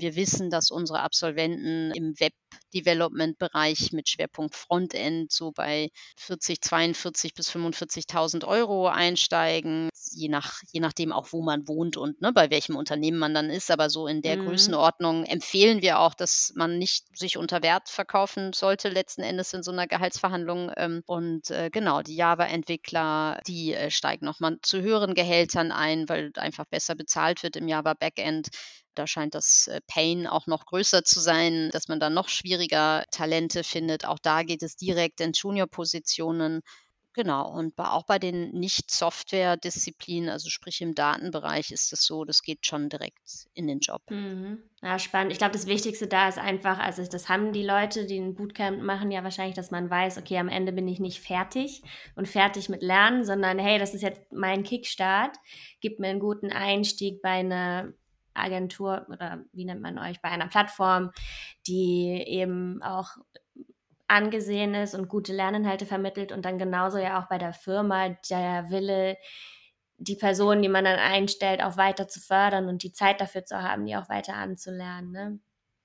wir wissen, dass unsere Absolventen im Web-Development-Bereich mit Schwerpunkt Frontend so bei 40, 42 bis 45.000 € einsteigen, je nach je nachdem auch, wo man wohnt und, ne, bei welchem Unternehmen man dann ist. Aber so in der Mhm. Größenordnung empfehlen wir auch, dass man nicht sich unter Wert verkaufen sollte letzten Endes in so 'ner Gehaltsverhandlung. Ähm, und, äh, genau, die Java-Entwickler, die, äh, steigen noch mal zu höheren Gehältern ein, weil einfach besser bezahlt wird im Java-Backend. Da scheint das, äh, Pain auch noch größer zu sein, dass man da noch schwieriger Talente findet. Auch da geht es direkt in Junior-Positionen. Genau, und auch bei den Nicht-Software-Disziplinen, also sprich im Datenbereich, ist es so, das geht schon direkt in den Job. Mhm. Ja, spannend. Ich glaube, das Wichtigste da ist einfach also, das haben die Leute, die 'n Bootcamp machen, ja wahrscheinlich, dass man weiß: „Okay, am Ende bin ich nicht fertig und fertig mit Lernen, sondern hey, das ist jetzt mein Kickstart, gibt mir 'n guten Einstieg bei 'ner Agentur“ oder wie nennt man euch? Bei einer Plattform, die eben auch angesehen ist und gute Lerninhalte vermittelt und dann genauso ja auch bei der Firma der Wille, die Person, die man dann einstellt, auch weiter zu fördern und die Zeit dafür zu haben, die auch weiter anzulernen, ne?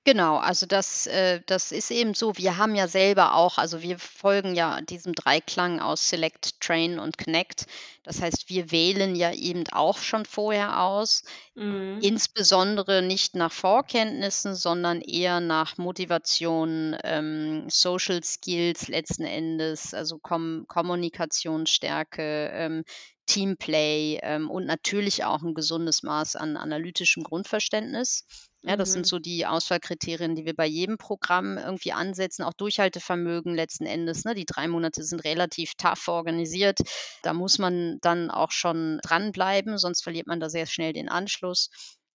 Genau, also das äh, das ist eben so. Wir haben ja selber auch also wir folgen ja diesem Dreiklang aus Select, Train und Connect. Das heißt, wir wählen ja eben auch schon vorher aus, Mhm. insbesondere nicht nach Vorkenntnissen, sondern eher nach Motivation, ähm, Social Skills letzten Endes, also Kom Kommunikationsstärke, ähm, Teamplay, ähm, und natürlich auch 'n gesundes Maß an analytischem Grundverständnis. Ja, das sind Mhm. so die Auswahlkriterien, die wir bei jedem Programm irgendwie ansetzen, auch Durchhaltevermögen letzten Endes, ne? Die 3 Monate sind relativ tough organisiert. Da muss man dann auch schon dranbleiben, sonst verliert man da sehr schnell den Anschluss.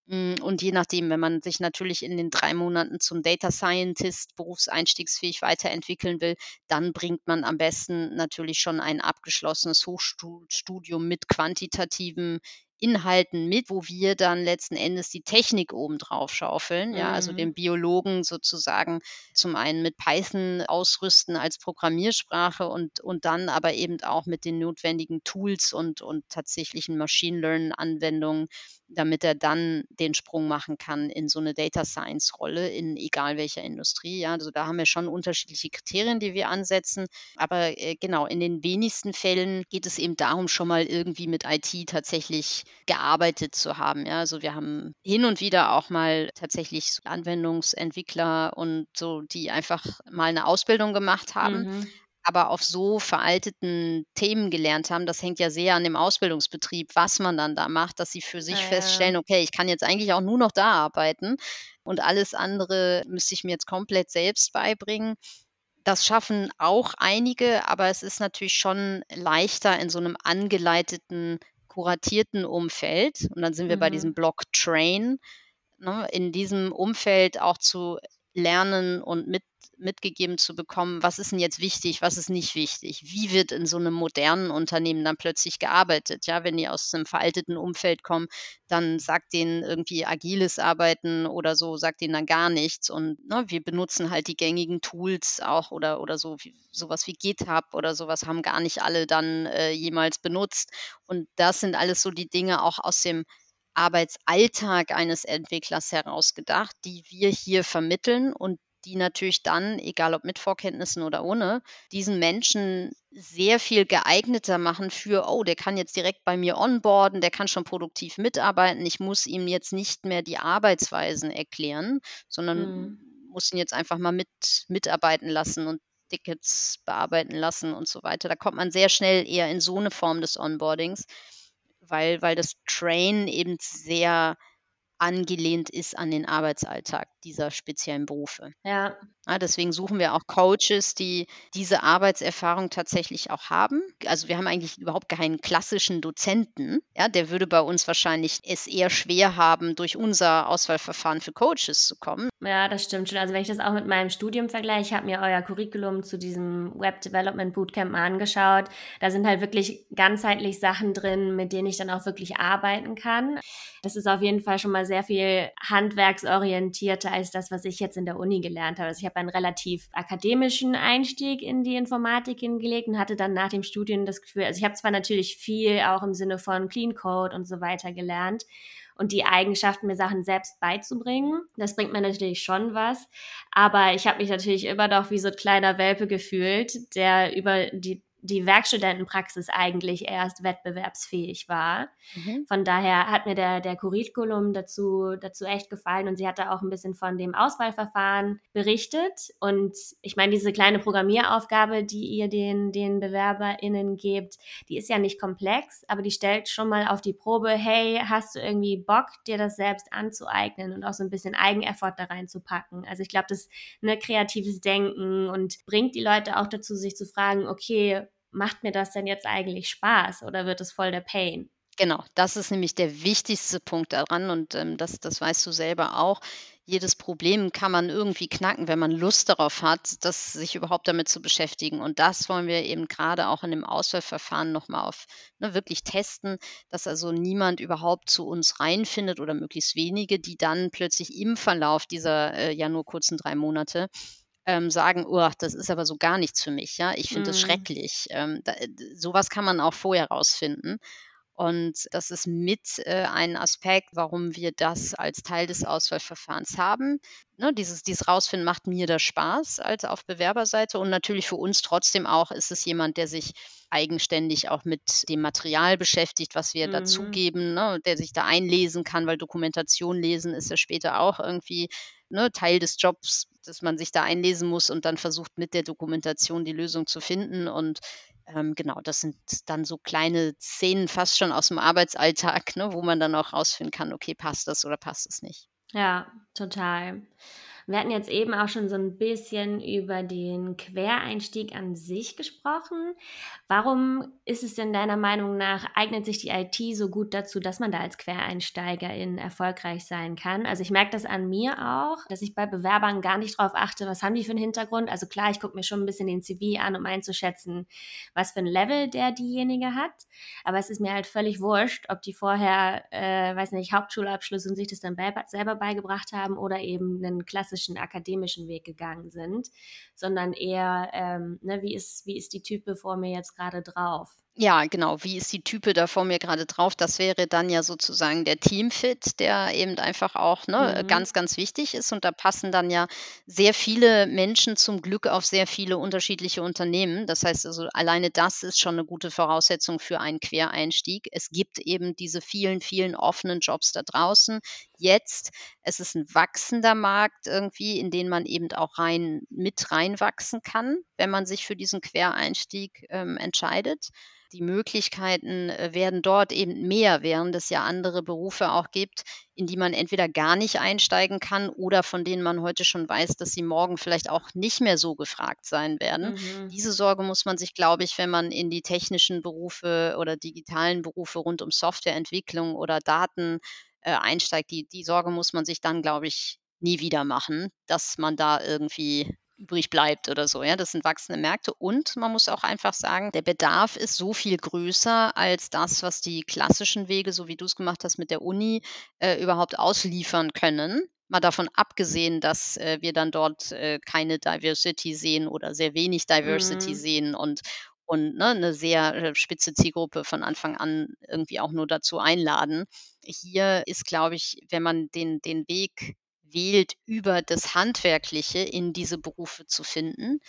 Hm, und je nachdem, wenn man sich natürlich in den 3 Monaten zum Data Scientist berufseinstiegsfähig weiterentwickeln will, dann bringt man am besten natürlich schon ein abgeschlossenes Hochstu Studium mit quantitativen Inhalten mit, wo wir dann letzten Endes die Technik obendrauf schaufeln, ja, also den Mhm. Biologen sozusagen zum einen mit Python ausrüsten als Programmiersprache und und dann aber eben auch mit den notwendigen Tools und und tatsächlichen Machine-Learn-Anwendungen, damit er dann den Sprung machen kann in so 'ne Data-Science-Rolle in egal welcher Industrie, ja. Also, da haben wir schon unterschiedliche Kriterien, die wir ansetzen. Aber, äh, genau, in den wenigsten Fällen geht es eben darum, schon mal irgendwie mit IT tatsächlich gearbeitet zu haben. Ja, also wir haben hin und wieder auch mal tatsächlich so Anwendungsentwickler und so, die einfach mal eine Ausbildung gemacht haben. Mhm aber auf so veralteten Themen gelernt haben, das hängt ja sehr an dem Ausbildungsbetrieb, was man dann da macht, dass sie für sich ja, feststellen, okay, ich kann jetzt eigentlich auch nur noch da arbeiten und alles andere müsste ich mir jetzt komplett selbst beibringen. Das schaffen auch einige, aber es ist natürlich schon leichter in so einem angeleiteten, kuratierten Umfeld. Und dann sind wir mhm. bei diesem Block Train, ne, in diesem Umfeld auch zu lernen und mit, mitgegeben zu bekommen, was ist denn jetzt wichtig, was ist nicht wichtig, wie wird in so einem modernen Unternehmen dann plötzlich gearbeitet. Ja, wenn die aus einem veralteten Umfeld kommen, dann sagt denen irgendwie agiles Arbeiten oder so, sagt denen dann gar nichts. Und ne, wir benutzen halt die gängigen Tools auch oder, oder so, wie, sowas wie GitHub oder sowas haben gar nicht alle dann äh, jemals benutzt. Und das sind alles so die Dinge auch aus dem Arbeitsalltag eines Entwicklers herausgedacht, die wir hier vermitteln und die natürlich dann, egal ob mit Vorkenntnissen oder ohne, diesen Menschen sehr viel geeigneter machen für, oh, der kann jetzt direkt bei mir onboarden, der kann schon produktiv mitarbeiten, ich muss ihm jetzt nicht mehr die Arbeitsweisen erklären, sondern mhm. muss ihn jetzt einfach mal mit mitarbeiten lassen und Tickets bearbeiten lassen und so weiter. Da kommt man sehr schnell eher in so eine Form des Onboardings weil, weil das Train eben sehr angelehnt ist an den Arbeitsalltag dieser speziellen Berufe. Ja. ja. Deswegen suchen wir auch Coaches, die diese Arbeitserfahrung tatsächlich auch haben. Also wir haben eigentlich überhaupt keinen klassischen Dozenten. Ja, der würde bei uns wahrscheinlich es eher schwer haben, durch unser Auswahlverfahren für Coaches zu kommen. Ja, das stimmt schon. Also wenn ich das auch mit meinem Studium vergleiche, ich habe mir euer Curriculum zu diesem Web Development Bootcamp mal angeschaut. Da sind halt wirklich ganzheitlich Sachen drin, mit denen ich dann auch wirklich arbeiten kann. Das ist auf jeden Fall schon mal sehr viel handwerksorientierter als das, was ich jetzt in der Uni gelernt habe. Also ich habe einen relativ akademischen Einstieg in die Informatik hingelegt und hatte dann nach dem Studium das Gefühl, also ich habe zwar natürlich viel auch im Sinne von Clean Code und so weiter gelernt und die Eigenschaften, mir Sachen selbst beizubringen. Das bringt mir natürlich schon was. Aber ich habe mich natürlich immer noch wie so ein kleiner Welpe gefühlt, der über die die Werkstudentenpraxis eigentlich erst wettbewerbsfähig war. Mhm. Von daher hat mir der, der Curriculum dazu, dazu echt gefallen und sie hat da auch ein bisschen von dem Auswahlverfahren berichtet. Und ich meine, diese kleine Programmieraufgabe, die ihr den, den BewerberInnen gebt, die ist ja nicht komplex, aber die stellt schon mal auf die Probe, hey, hast du irgendwie Bock, dir das selbst anzueignen und auch so ein bisschen Eigeneffort da reinzupacken? Also ich glaube, das ist ne kreatives Denken und bringt die Leute auch dazu, sich zu fragen, okay, macht mir das denn jetzt eigentlich Spaß oder wird es voll der Pain? Genau, das ist nämlich der wichtigste Punkt daran und ähm, das, das weißt du selber auch. Jedes Problem kann man irgendwie knacken, wenn man Lust darauf hat, das sich überhaupt damit zu beschäftigen. Und das wollen wir eben gerade auch in dem Auswahlverfahren nochmal auf ne, wirklich testen, dass also niemand überhaupt zu uns reinfindet oder möglichst wenige, die dann plötzlich im Verlauf dieser äh, ja nur kurzen drei Monate ähm, sagen, oh, das ist aber so gar nichts für mich, ja, ich finde mhm. das schrecklich. Ähm, da, sowas kann man auch vorher rausfinden. Und das ist mit äh, ein Aspekt, warum wir das als Teil des Auswahlverfahrens haben. Ne, dieses, dieses Rausfinden macht mir da Spaß als auf Bewerberseite und natürlich für uns trotzdem auch ist es jemand, der sich eigenständig auch mit dem Material beschäftigt, was wir mhm. dazugeben, ne, der sich da einlesen kann, weil Dokumentation lesen ist ja später auch irgendwie ne, Teil des Jobs, dass man sich da einlesen muss und dann versucht mit der Dokumentation die Lösung zu finden. Und ähm, genau, das sind dann so kleine Szenen fast schon aus dem Arbeitsalltag, ne, wo man dann auch rausfinden kann, okay, passt das oder passt es nicht. Ja, total. Wir hatten jetzt eben auch schon so ein bisschen über den Quereinstieg an sich gesprochen. Warum ist es denn deiner Meinung nach, eignet sich die IT so gut dazu, dass man da als Quereinsteigerin erfolgreich sein kann? Also ich merke das an mir auch, dass ich bei Bewerbern gar nicht darauf achte, was haben die für einen Hintergrund. Also klar, ich gucke mir schon ein bisschen den CV an, um einzuschätzen, was für ein Level der diejenige hat. Aber es ist mir halt völlig wurscht, ob die vorher, äh, weiß nicht, Hauptschulabschluss und sich das dann selber beigebracht haben oder eben einen klassischen klassischen akademischen Weg gegangen sind, sondern eher, ähm, ne, wie, ist, wie ist die Type vor mir jetzt gerade drauf? Ja, genau. Wie ist die Type da vor mir gerade drauf? Das wäre dann ja sozusagen der Teamfit, der eben einfach auch, ne, Mhm. ganz, ganz wichtig ist. Und da passen dann ja sehr viele Menschen zum Glück auf sehr viele unterschiedliche Unternehmen. Das heißt also, alleine das ist schon eine gute Voraussetzung für einen Quereinstieg. Es gibt eben diese vielen, vielen offenen Jobs da draußen. Jetzt, es ist ein wachsender Markt irgendwie, in den man eben auch rein mit reinwachsen kann, wenn man sich für diesen Quereinstieg, ähm, entscheidet. Die Möglichkeiten, äh, werden dort eben mehr, während es ja andere Berufe auch gibt, in die man entweder gar nicht einsteigen kann oder von denen man heute schon weiß, dass sie morgen vielleicht auch nicht mehr so gefragt sein werden. Mhm. Diese Sorge muss man sich, glaube ich, wenn man in die technischen Berufe oder digitalen Berufe rund um Softwareentwicklung oder Daten, äh, einsteigt, die die Sorge muss man sich dann, glaube ich, nie wieder machen, dass man da irgendwie übrig bleibt oder so, ja. Das sind wachsende Märkte und man muss auch einfach sagen, der Bedarf ist so viel größer als das, was die klassischen Wege, so wie du es gemacht hast mit der Uni, äh, überhaupt ausliefern können. Mal davon abgesehen, dass, äh, wir dann dort, äh, keine Diversity sehen oder sehr wenig Diversity Mhm. sehen und und, ne, 'ne sehr, äh, spitze Zielgruppe von Anfang an irgendwie auch nur dazu einladen. Hier ist, glaube ich, wenn man den den Weg wählt, über das Handwerkliche in diese Berufe zu finden,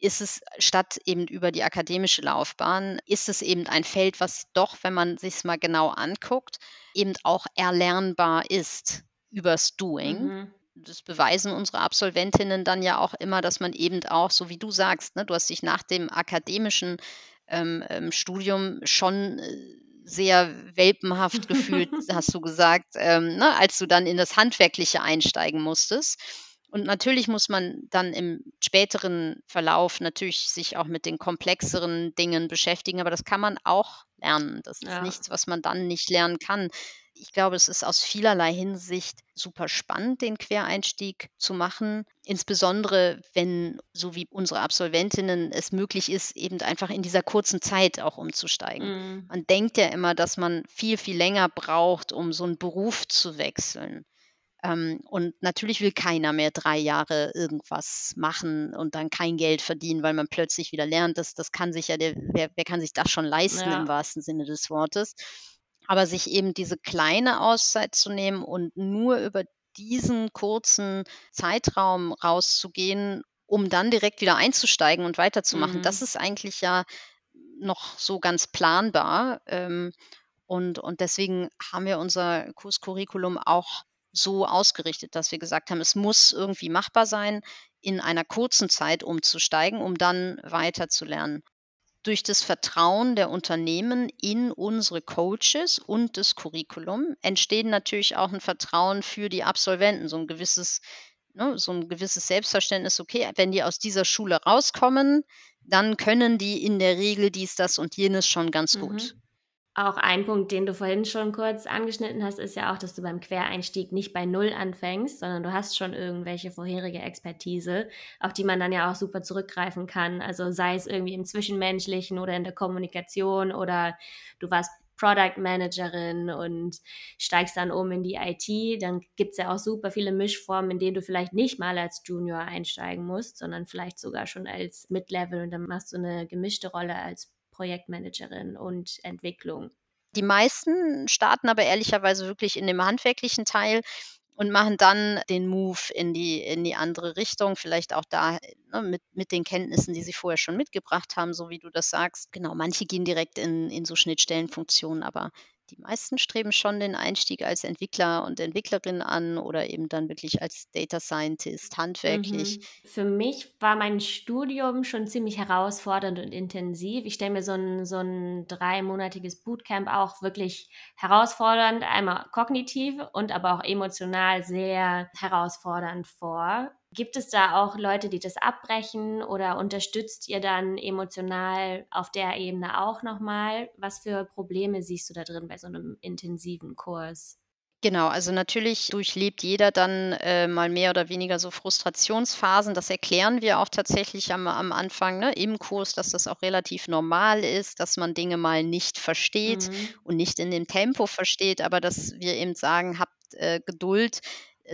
ist es statt eben über die akademische Laufbahn, ist es eben ein Feld, was doch, wenn man sich's mal genau anguckt, eben auch erlernbar ist übers Doing. Mhm. Das beweisen unsere Absolventinnen dann ja auch immer, dass man eben auch, so wie du sagst, ne, du hast dich nach dem akademischen, ähm, ähm, Studium schon, äh, sehr welpenhaft gefühlt, hast du gesagt, ähm, ne, als du dann in das Handwerkliche einsteigen musstest. Und natürlich muss man dann im späteren Verlauf natürlich sich auch mit den komplexeren Dingen beschäftigen, aber das kann man auch lernen. Das ist Ja. nichts, was man dann nicht lernen kann. Ich glaube, es ist aus vielerlei Hinsicht super spannend, den Quereinstieg zu machen, insbesondere wenn, so wie unsere Absolventinnen, es möglich ist, eben einfach in dieser kurzen Zeit auch umzusteigen. Mhm. Man denkt ja immer, dass man viel, viel länger braucht, um so 'n Beruf zu wechseln. Ähm, und natürlich will keiner mehr 3 Jahre irgendwas machen und dann kein Geld verdienen, weil man plötzlich wieder lernt. Das das kann sich ja der wer wer kann sich das schon leisten Ja. im wahrsten Sinne des Wortes? Aber sich eben diese kleine Auszeit zu nehmen und nur über diesen kurzen Zeitraum rauszugehen, um dann direkt wieder einzusteigen und weiterzumachen, das Mhm. ist eigentlich ja noch so ganz planbar. Ähm, und und deswegen haben wir unser Kurscurriculum auch so ausgerichtet, dass wir gesagt haben, es muss irgendwie machbar sein, in einer kurzen Zeit umzusteigen, um dann weiterzulernen. Durch das Vertrauen der Unternehmen in unsere Coaches und das Curriculum entstehen natürlich auch 'n Vertrauen für die Absolventen, so 'n gewisses ne, so 'n gewisses Selbstverständnis: „Okay, wenn die aus dieser Schule rauskommen, dann können die in der Regel dies, das und jenes schon ganz gut.“ Mhm. Auch ein Punkt, den du vorhin schon kurz angeschnitten hast, ist ja auch, dass du beim Quereinstieg nicht bei Null anfängst, sondern du hast schon irgendwelche vorherige Expertise, auf die man dann ja auch super zurückgreifen kann. Also sei es irgendwie im Zwischenmenschlichen oder in der Kommunikation oder du warst Product Managerin und steigst dann um in die IT, dann gibt's ja auch super viele Mischformen, in denen du vielleicht nicht mal als Junior einsteigen musst, sondern vielleicht sogar schon als Mid-Level und dann machst du 'ne gemischte Rolle als Projektmanagerin und Entwicklung. Die meisten starten aber ehrlicherweise wirklich in dem handwerklichen Teil und machen dann den Move in die in die andere Richtung, vielleicht auch da, ne, mit mit den Kenntnissen, die sie vorher schon mitgebracht haben, so wie du das sagst. Genau, manche gehen direkt in in so Schnittstellenfunktionen, aber die meisten streben schon den Einstieg als Entwickler und Entwicklerin an oder eben dann wirklich als Data Scientist handwerklich. Mhm. Für mich war mein Studium schon ziemlich herausfordernd und intensiv. Ich stelle mir so 'n so 'n dreimonatiges Bootcamp auch wirklich herausfordernd, einmal kognitiv und aber auch emotional sehr herausfordernd vor. Gibt es da auch Leute, die das abbrechen oder unterstützt ihr dann emotional auf der Ebene auch noch mal? Was für Probleme siehst du da drin bei so 'nem intensiven Kurs? Genau, also natürlich durchlebt jeder dann, äh, mal mehr oder weniger so Frustrationsphasen. Das erklären wir auch tatsächlich am am Anfang, ne, im Kurs, dass das auch relativ normal ist, dass man Dinge mal nicht versteht Mhm. und nicht in dem Tempo versteht, aber dass wir eben sagen: „Habt, äh, Geduld.“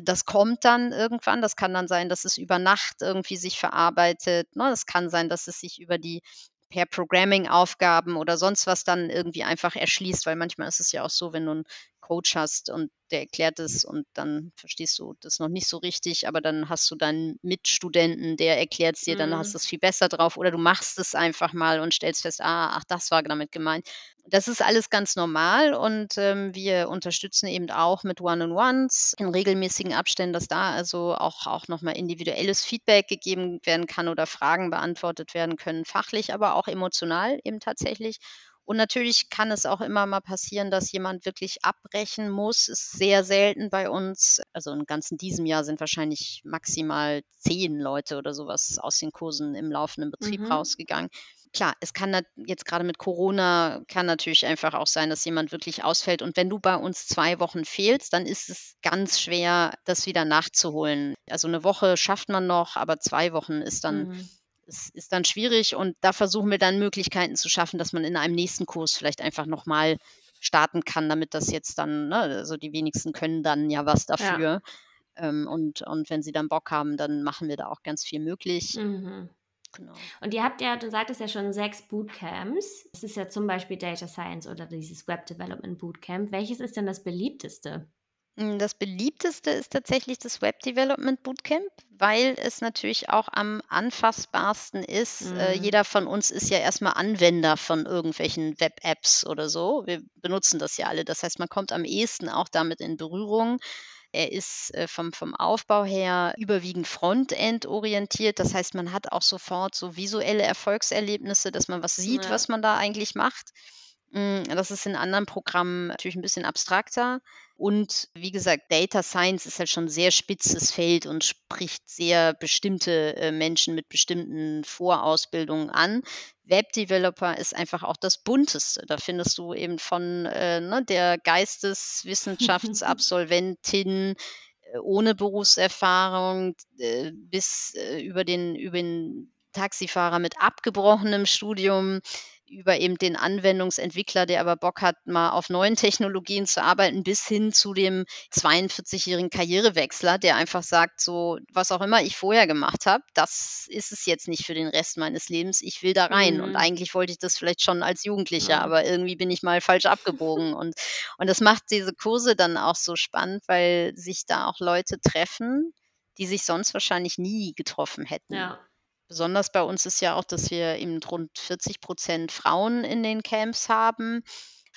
Das kommt dann irgendwann. Das kann dann sein, dass es über Nacht irgendwie sich verarbeitet, ne? Es kann sein, dass es sich über die per Programming-Aufgaben oder sonst was dann irgendwie einfach erschließt, weil manchmal ist es ja auch so, wenn du einen Coach hast und der erklärt es und dann verstehst du das noch nicht so richtig, aber dann hast du deinen Mitstudenten, der erklärt es dir, dann hast Mhm. du es viel besser drauf oder du machst es einfach mal und stellst fest, ah, ach, das war damit gemeint. Das ist alles ganz normal und ähm, wir unterstützen eben auch mit One-on-Ones in regelmäßigen Abständen, dass da also auch, auch nochmal individuelles Feedback gegeben werden kann oder Fragen beantwortet werden können, fachlich, aber auch emotional eben tatsächlich. Und natürlich kann es auch immer mal passieren, dass jemand wirklich abbrechen muss. Ist sehr selten bei uns. Also im ganzen diesem Jahr sind wahrscheinlich maximal zehn Leute oder sowas aus den Kursen im laufenden Betrieb Mhm. rausgegangen. Klar, es kann jetzt gerade mit Corona kann natürlich einfach auch sein, dass jemand wirklich ausfällt. Und wenn du bei uns zwei Wochen fehlst, dann ist es ganz schwer, das wieder nachzuholen. Also eine Woche schafft man noch, aber zwei Wochen ist dann Mhm. Es ist dann schwierig und da versuchen wir dann Möglichkeiten zu schaffen, dass man in einem nächsten Kurs vielleicht einfach nochmal starten kann, damit das jetzt dann, ne, also die wenigsten können dann ja was Ja. dafür. Ähm, und, und wenn sie dann Bock haben, dann machen wir da auch ganz viel möglich. Mhm. Genau. Und ihr habt ja, du sagtest ja schon sechs Bootcamps. Es ist ja zum Beispiel Data Science oder dieses Web Development Bootcamp. Welches ist denn das beliebteste? Mm, Das beliebteste ist tatsächlich das Web Development Bootcamp, weil es natürlich auch am anfassbarsten ist. Äh, Mhm. jeder von uns ist ja erstmal Anwender von irgendwelchen Web-Apps oder so. Wir benutzen das ja alle. Das heißt, man kommt am ehesten auch damit in Berührung. Er ist äh, vom, vom Aufbau her überwiegend Frontend orientiert. Das heißt, man hat auch sofort so visuelle Erfolgserlebnisse, dass man was sieht, Ja. was man da eigentlich macht. Mm, Das ist in anderen Programmen natürlich ein bisschen abstrakter. Und wie gesagt, Data Science ist halt schon ein sehr spitzes Feld und spricht sehr bestimmte äh, Menschen mit bestimmten Vorausbildungen an. Web Developer ist einfach auch das bunteste. Da findest du eben von äh, ne, der Geisteswissenschaftsabsolventin äh, ohne Berufserfahrung äh, bis äh, über den, über den Taxifahrer mit abgebrochenem Studium über eben den Anwendungsentwickler, der aber Bock hat, mal auf neuen Technologien zu arbeiten, bis hin zu dem 42-jährigen Karrierewechsler, der einfach sagt, so was auch immer ich vorher gemacht habe, das ist es jetzt nicht für den Rest meines Lebens. Ich will da rein. Und Mhm. eigentlich wollte ich das vielleicht schon als Jugendlicher, Ja. aber irgendwie bin ich mal falsch abgebogen. und, und das macht diese Kurse dann auch so spannend, weil sich da auch Leute treffen, die sich sonst wahrscheinlich nie getroffen hätten. Ja. Besonders bei uns ist ja auch, dass wir eben rund 40 Prozent Frauen in den Camps haben,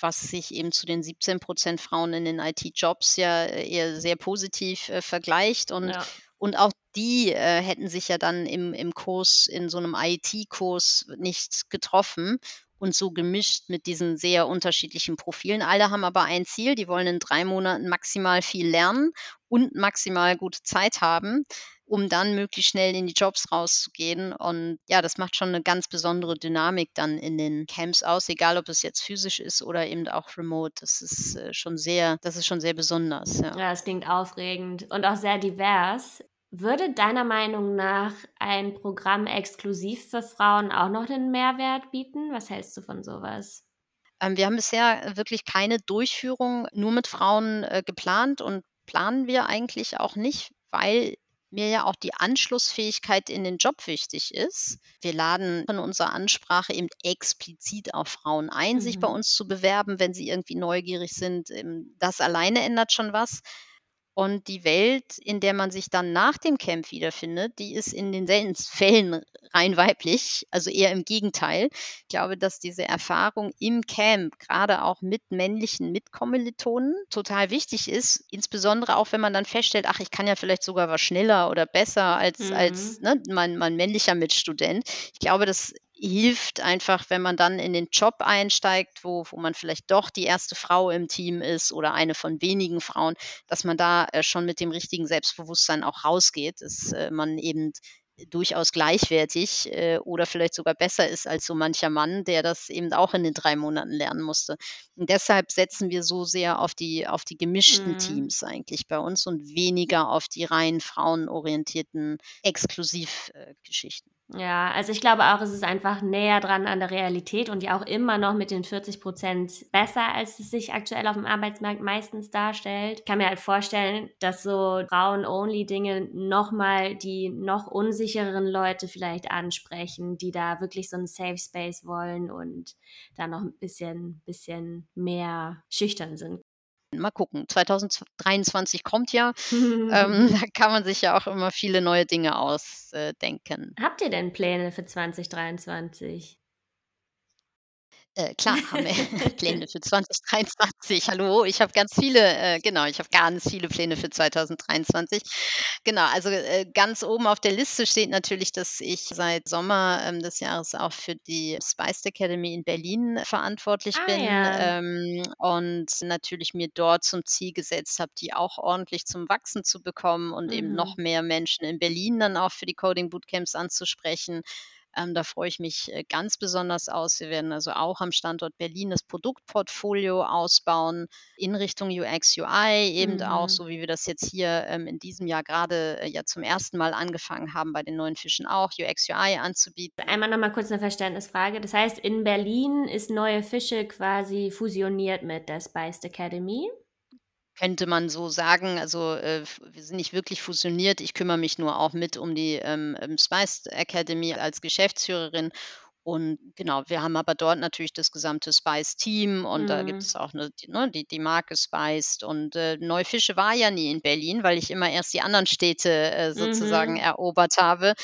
was sich eben zu den 17 Prozent Frauen in den IT-Jobs ja äh, eher sehr positiv äh, vergleicht. Und, ja. und auch die äh, hätten sich ja dann im, im Kurs, in so einem IT-Kurs nicht getroffen und so gemischt mit diesen sehr unterschiedlichen Profilen. Alle haben aber ein Ziel, die wollen in drei Monaten maximal viel lernen und maximal gute Zeit haben um dann möglichst schnell in die Jobs rauszugehen. Und ja, das macht schon eine ganz besondere Dynamik dann in den Camps aus, egal ob es jetzt physisch ist oder eben auch remote. Das ist äh, schon sehr, das ist schon sehr besonders. Ja. Ja, es klingt aufregend und auch sehr divers. Würde deiner Meinung nach ein Programm exklusiv für Frauen auch noch einen Mehrwert bieten? Was hältst du von sowas? Ähm, wir haben bisher wirklich keine Durchführung nur mit Frauen äh, geplant und planen wir eigentlich auch nicht, weil mir ja auch die Anschlussfähigkeit in den Job wichtig ist. Wir laden in unserer Ansprache eben explizit auf Frauen ein, sich bei Mhm. uns zu bewerben, wenn sie irgendwie neugierig sind. Ähm, Das alleine ändert schon was. Und die Welt, in der man sich dann nach dem Camp wiederfindet, die ist in den seltensten Fällen rein weiblich, also eher im Gegenteil. Ich glaube, dass diese Erfahrung im Camp, gerade auch mit männlichen Mitkommilitonen, total wichtig ist. Insbesondere auch, wenn man dann feststellt, ach, ich kann ja vielleicht sogar was schneller oder besser als, Mhm. als ne, mein, mein männlicher Mitstudent. Ich glaube, das hilft einfach, wenn man dann in den Job einsteigt, wo, wo man vielleicht doch die erste Frau im Team ist oder eine von wenigen Frauen, dass man da äh, schon mit dem richtigen Selbstbewusstsein auch rausgeht, dass äh, man eben durchaus gleichwertig äh, oder vielleicht sogar besser ist als so mancher Mann, der das eben auch in den drei Monaten lernen musste. Und deshalb setzen wir so sehr auf die, auf die gemischten Mhm. Teams eigentlich bei uns und weniger auf die rein frauenorientierten Exklusivgeschichten. Ja, also ich glaube auch, es ist einfach näher dran an der Realität und ja auch immer noch mit den 40 Prozent besser, als es sich aktuell auf dem Arbeitsmarkt meistens darstellt. Ich kann mir halt vorstellen, dass so Frauen-only-Dinge nochmal die noch unsichereren Leute vielleicht ansprechen, die da wirklich so einen Safe Space wollen und da noch ein bisschen, bisschen mehr schüchtern sind. Mal gucken. 2023 kommt ja. ähm, da kann man sich ja auch immer viele neue Dinge ausdenken. Habt ihr denn Pläne für 2023? Äh, klar haben wir Pläne für 2023. Hallo, ich habe ganz viele, äh, genau, ich habe ganz viele Pläne für 2023. Genau, also äh, ganz oben auf der Liste steht natürlich, dass ich seit Sommer ähm, des Jahres auch für die Spiced Academy in Berlin verantwortlich Ah bin ja. ähm, und natürlich mir dort zum Ziel gesetzt habe, die auch ordentlich zum Wachsen zu bekommen und eben noch Mhm. mehr Menschen in Berlin dann auch für die Coding Bootcamps anzusprechen. Ähm, da freue ich mich äh, ganz besonders aus. Wir werden also auch am Standort Berlin das Produktportfolio ausbauen in Richtung UX, UI, eben auch Mhm. so, wie wir das jetzt hier ähm, in diesem Jahr gerade äh, ja zum ersten Mal angefangen haben, bei den neuen Fischen auch UX, UI anzubieten. Einmal nochmal kurz eine Verständnisfrage. Das heißt, in Berlin ist Neue Fische quasi fusioniert mit der Spiced Academy? Könnte man so sagen. Also, äh, wir sind nicht wirklich fusioniert. Ich kümmere mich nur auch mit um die, ähm, ähm, Spiced Academy als Geschäftsführerin. Und genau, wir haben aber dort natürlich das gesamte Spiced-Team und da gibt Mhm. es auch 'ne die ne, die die Marke Spiced und, äh, Neufische war ja nie in Berlin, weil ich immer erst die anderen Städte, äh, sozusagen Mhm. erobert habe.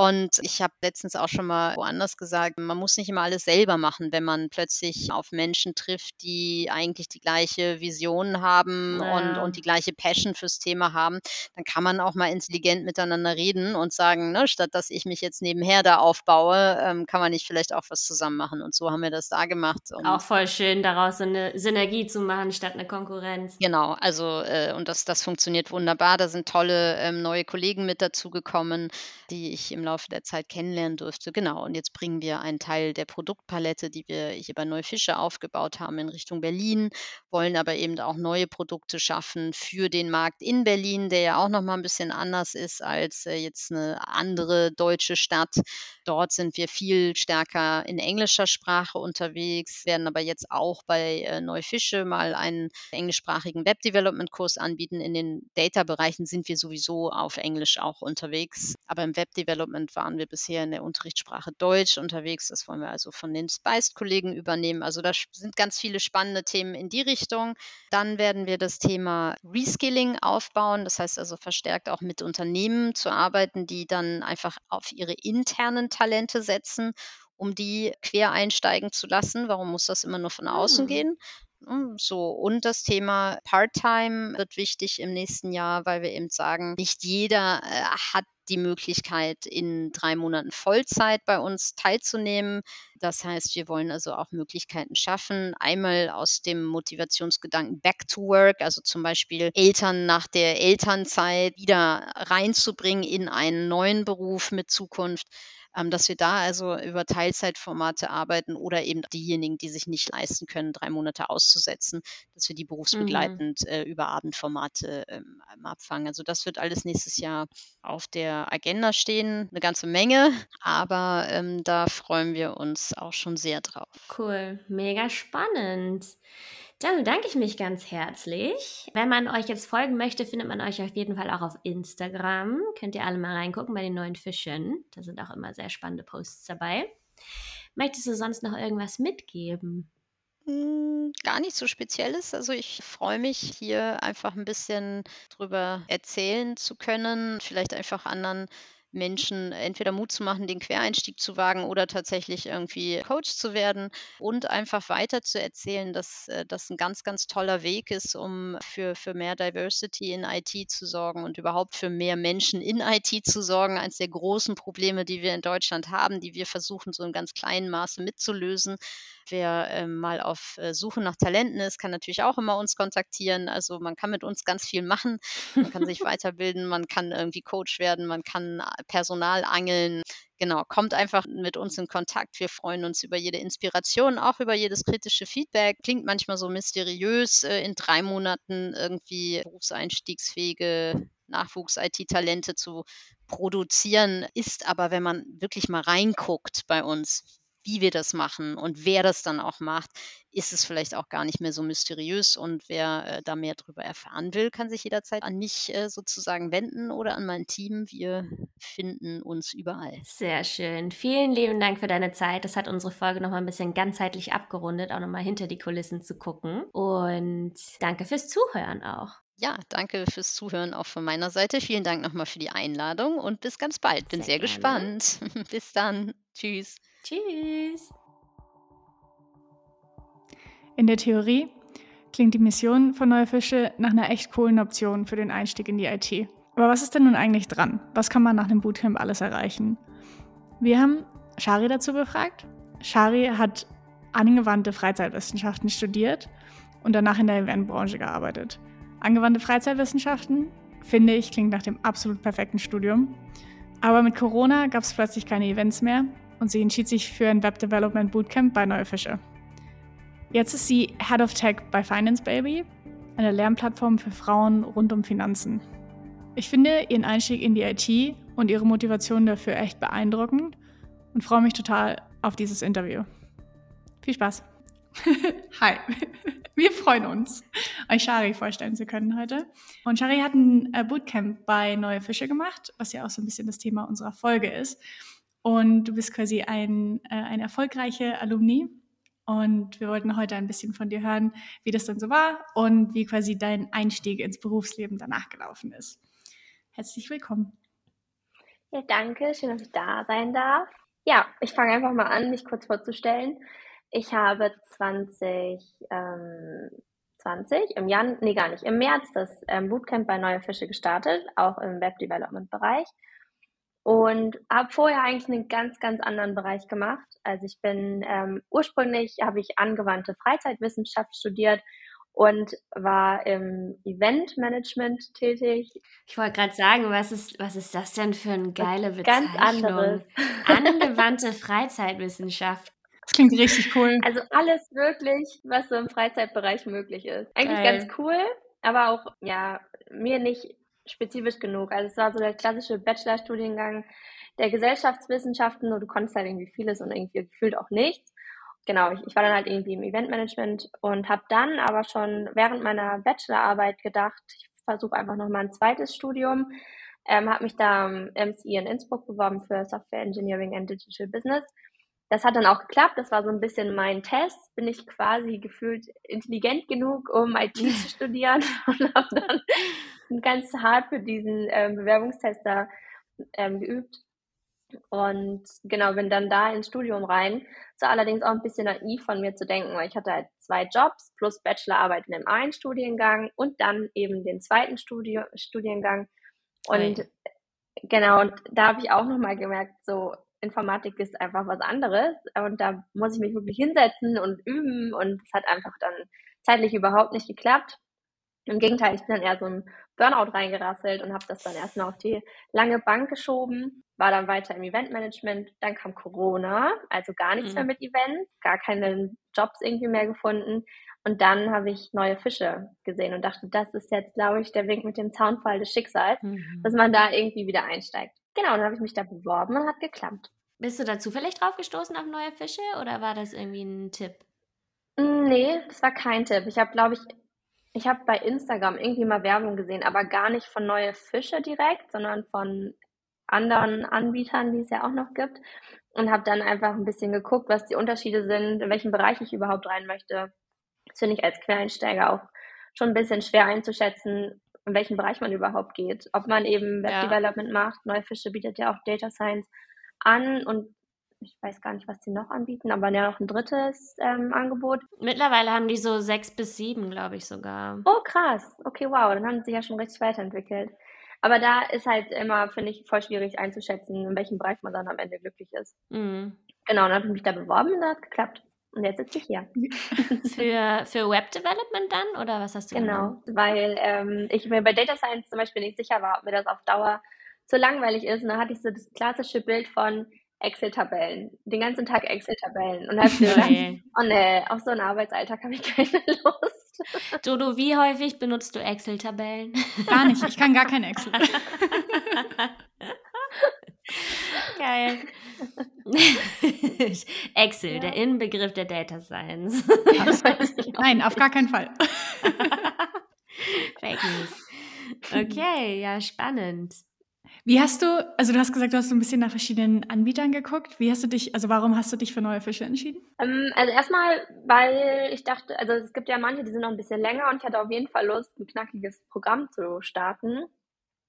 Und ich habe letztens auch schon mal woanders gesagt, man muss nicht immer alles selber machen, wenn man plötzlich auf Menschen trifft, die eigentlich die gleiche Vision haben und Ja. und die gleiche Passion fürs Thema haben, dann kann man auch mal intelligent miteinander reden und sagen, ne, statt dass ich mich jetzt nebenher da aufbaue, ähm, kann man nicht vielleicht auch was zusammen machen. Und so haben wir das da gemacht Auch und voll schön, daraus so eine Synergie zu machen statt eine Konkurrenz. Genau, also, äh, und das das funktioniert wunderbar. Da sind tolle, ähm, neue Kollegen mit dazugekommen, die ich im Laufe der Zeit kennenlernen durfte. Genau, und jetzt bringen wir einen Teil der Produktpalette, die wir hier bei Neufische aufgebaut haben, in Richtung Berlin, wollen aber eben auch neue Produkte schaffen für den Markt in Berlin, der ja auch noch mal 'n bisschen anders ist als, äh, jetzt eine andere deutsche Stadt. Dort sind wir viel stärker in englischer Sprache unterwegs, werden aber jetzt auch bei, äh, Neufische mal einen englischsprachigen Web-Development-Kurs anbieten. In den Data-Bereichen sind wir sowieso auf Englisch auch unterwegs, aber im Web-Development waren wir bisher in der Unterrichtssprache Deutsch unterwegs. Das wollen wir also von den Spiced-Kollegen übernehmen. Also, da sind ganz viele spannende Themen in die Richtung. Dann werden wir das Thema Reskilling aufbauen. Das heißt also verstärkt auch mit Unternehmen zu arbeiten, die dann einfach auf ihre internen Talente setzen, um die quer einsteigen zu lassen. Warum muss das immer nur von außen Hm. gehen? Hm, so und das Thema Part-Time wird wichtig im nächsten Jahr, weil wir eben sagen, nicht jeder, äh, hat die Möglichkeit, in 3 Monaten Vollzeit bei uns teilzunehmen. Das heißt, wir wollen also auch Möglichkeiten schaffen, einmal aus dem Motivationsgedanken Back to Work, also zum Beispiel Eltern nach der Elternzeit wieder reinzubringen in einen neuen Beruf mit Zukunft, dass wir da also über Teilzeitformate arbeiten oder eben diejenigen, die sich nicht leisten können, 3 Monate auszusetzen, dass wir die Mhm. berufsbegleitend, äh, über Abendformate, ähm, ähm, abfangen. Also, das wird alles nächstes Jahr auf der Agenda stehen, 'ne ganze Menge, aber, ähm, da freuen wir uns auch schon sehr drauf. Cool, mega spannend. Dann bedanke ich mich ganz herzlich. Wenn man euch jetzt folgen möchte, findet man euch auf jeden Fall auch auf Instagram. Könnt ihr alle mal reingucken bei den neuen Fischen. Da sind auch immer sehr spannende Posts dabei. Möchtest du sonst noch irgendwas mitgeben? Hm, gar nichts so Spezielles. Also, ich freue mich, hier einfach 'n bisschen drüber erzählen zu können, vielleicht einfach anderen Menschen entweder Mut zu machen, den Quereinstieg zu wagen oder tatsächlich irgendwie Coach zu werden und einfach weiter zu erzählen, dass, äh, das 'n ganz, ganz toller Weg ist, um für für mehr Diversity in IT zu sorgen und überhaupt für mehr Menschen in IT zu sorgen. Eins der großen Probleme, die wir in Deutschland haben, die wir versuchen, so in ganz kleinem Maße mitzulösen. Wer, ähm, mal auf, äh, Suche nach Talenten ist, kann natürlich auch immer uns kontaktieren. Also, man kann mit uns ganz viel machen. Man kann sich weiterbilden, man kann irgendwie Coach werden, man kann Personal angeln. Genau, kommt einfach mit uns in Kontakt. Wir freuen uns über jede Inspiration, auch über jedes kritische Feedback. Klingt manchmal so mysteriös, äh, in 3 Monaten irgendwie berufseinstiegsfähige Nachwuchs-IT-Talente zu produzieren, ist aber, wenn man wirklich mal reinguckt bei uns, wie wir das machen und wer das dann auch macht, ist es vielleicht auch gar nicht mehr so mysteriös. Und wer äh, da mehr darüber erfahren will, kann sich jederzeit an mich äh, sozusagen wenden oder an mein Team. Wir finden uns überall. Sehr schön. Vielen lieben Dank für deine Zeit. Das hat unsere Folge nochmal ein bisschen ganzheitlich abgerundet, auch nochmal hinter die Kulissen zu gucken. Und danke fürs Zuhören auch. Ja, danke fürs Zuhören auch von meiner Seite. Vielen Dank nochmal für die Einladung und bis ganz bald. Bin sehr, sehr gespannt. bis dann. Tschüss. Tschüss. In der Theorie klingt die Mission von Neue Fische nach einer echt coolen Option für den Einstieg in die IT. Aber was ist denn nun eigentlich dran? Was kann man nach einem Bootcamp alles erreichen? Wir haben Shari dazu befragt. Shari hat angewandte Freizeitwissenschaften studiert und danach in der Eventbranche gearbeitet. Angewandte Freizeitwissenschaften, finde ich, klingt nach dem absolut perfekten Studium. Aber mit Corona gab es plötzlich keine Events mehr und sie entschied sich für ein Web Development Bootcamp bei Neue Fische. Jetzt ist sie Head of Tech bei Finance Baby, einer Lernplattform für Frauen rund um Finanzen. Ich finde ihren Einstieg in die IT und ihre Motivation dafür echt beeindruckend und freue mich total auf dieses Interview. Viel Spaß! Hi, wir freuen uns, euch Shari vorstellen zu können heute. Und Shari hat ein äh, Bootcamp bei Neue Fische gemacht, was ja auch so ein bisschen das Thema unserer Folge ist. Und du bist quasi ein, äh, eine erfolgreiche Alumni. Und wir wollten heute ein bisschen von dir hören, wie das dann so war und wie quasi dein Einstieg ins Berufsleben danach gelaufen ist. Herzlich willkommen. Ja, danke. Schön, dass ich da sein darf. Ja, ich fange einfach mal an, mich kurz vorzustellen. Ich habe 2020 ähm, im Januar, nee, gar nicht, im März das ähm, Bootcamp bei Neue Fische gestartet, auch im Web Development Bereich. Und habe vorher eigentlich einen ganz, ganz anderen Bereich gemacht. Also ich bin ähm, ursprünglich habe ich angewandte Freizeitwissenschaft studiert und war im Eventmanagement tätig. Ich wollte gerade sagen, was ist, was ist das denn für eine geile Bezeichnung? Ganz anderes. Angewandte Freizeitwissenschaft. Das klingt richtig cool. Also alles wirklich, was so im Freizeitbereich möglich ist. Eigentlich Geil. ganz cool, aber auch, ja, mir nicht spezifisch genug. Also es war so der klassische Bachelorstudiengang der Gesellschaftswissenschaften und du konntest halt irgendwie vieles und irgendwie gefühlt auch nichts. Genau, ich, ich war dann halt irgendwie im Eventmanagement und habe dann aber schon während meiner Bachelorarbeit gedacht, ich versuche einfach nochmal ein zweites Studium. Ähm, habe mich da am MCI in Innsbruck beworben für Software Engineering and Digital Business das hat dann auch geklappt. Das war so ein bisschen mein Test. Bin ich quasi gefühlt intelligent genug, um IT zu studieren und habe dann ganz hart für diesen ähm, Bewerbungstest da ähm, geübt. Und genau, bin dann da ins Studium rein. War allerdings auch ein bisschen naiv von mir zu denken, weil ich hatte halt zwei Jobs plus Bachelorarbeit in dem einen Studiengang und dann eben den zweiten Studi Studiengang. Und okay. genau, und da habe ich auch nochmal gemerkt, so Informatik ist einfach was anderes und da muss ich mich wirklich hinsetzen und üben und es hat einfach dann zeitlich überhaupt nicht geklappt. Im Gegenteil, ich bin dann eher so ein Burnout reingerasselt und habe das dann erstmal auf die lange Bank geschoben, war dann weiter im Eventmanagement, dann kam Corona, also gar nichts mhm. mehr mit Events, gar keine Jobs irgendwie mehr gefunden und dann habe ich neue Fische gesehen und dachte, das ist jetzt, glaube ich, der Wink mit dem Zaunfall des Schicksals, mhm. dass man da irgendwie wieder einsteigt. Genau, dann habe ich mich da beworben und hat geklappt. Bist du da zufällig drauf gestoßen auf neue Fische oder war das irgendwie ein Tipp? Mm, nee, das war kein Tipp. Ich habe, glaube ich, ich habe bei Instagram irgendwie mal Werbung gesehen, aber gar nicht von neue Fische direkt, sondern von anderen Anbietern, die es ja auch noch gibt. Und habe dann einfach ein bisschen geguckt, was die Unterschiede sind, in welchem Bereich ich überhaupt rein möchte. Das finde ich als Quereinsteiger auch schon ein bisschen schwer einzuschätzen, in welchen Bereich man überhaupt geht. Ob man eben Web Development ja. macht, Neufische bietet ja auch Data Science an und ich weiß gar nicht, was die noch anbieten, aber ja noch ein drittes ähm, Angebot. Mittlerweile haben die so sechs bis sieben, glaube ich sogar. Oh, krass. Okay, wow, dann haben sie sich ja schon richtig weiterentwickelt. Aber da ist halt immer, finde ich, voll schwierig einzuschätzen, in welchem Bereich man dann am Ende glücklich ist. Mhm. Genau, dann habe ich mich da beworben und das hat geklappt. Und jetzt sitze ich hier. für, für Web Development dann oder was hast du Genau, gemacht? weil ähm, ich mir bei Data Science zum Beispiel nicht sicher war, ob mir das auf Dauer zu langweilig ist. Und dann hatte ich so das klassische Bild von Excel-Tabellen. Den ganzen Tag Excel-Tabellen. Und dann habe ich gedacht, oh nee, auf so einen Arbeitsalltag habe ich keine Lust. Dodo, wie häufig benutzt du Excel-Tabellen? Gar nicht, ich kann gar kein Excel. Geil. Excel, ja. der Inbegriff der Data Science. Nein, auf gar keinen Fall. Fake News. Okay, ja, spannend. Wie hast du, also du hast gesagt, du hast so ein bisschen nach verschiedenen Anbietern geguckt. Wie hast du dich, also warum hast du dich für neue Fische entschieden? Ähm, also erstmal, weil ich dachte, also es gibt ja manche, die sind noch ein bisschen länger und ich hatte auf jeden Fall Lust, ein knackiges Programm zu starten.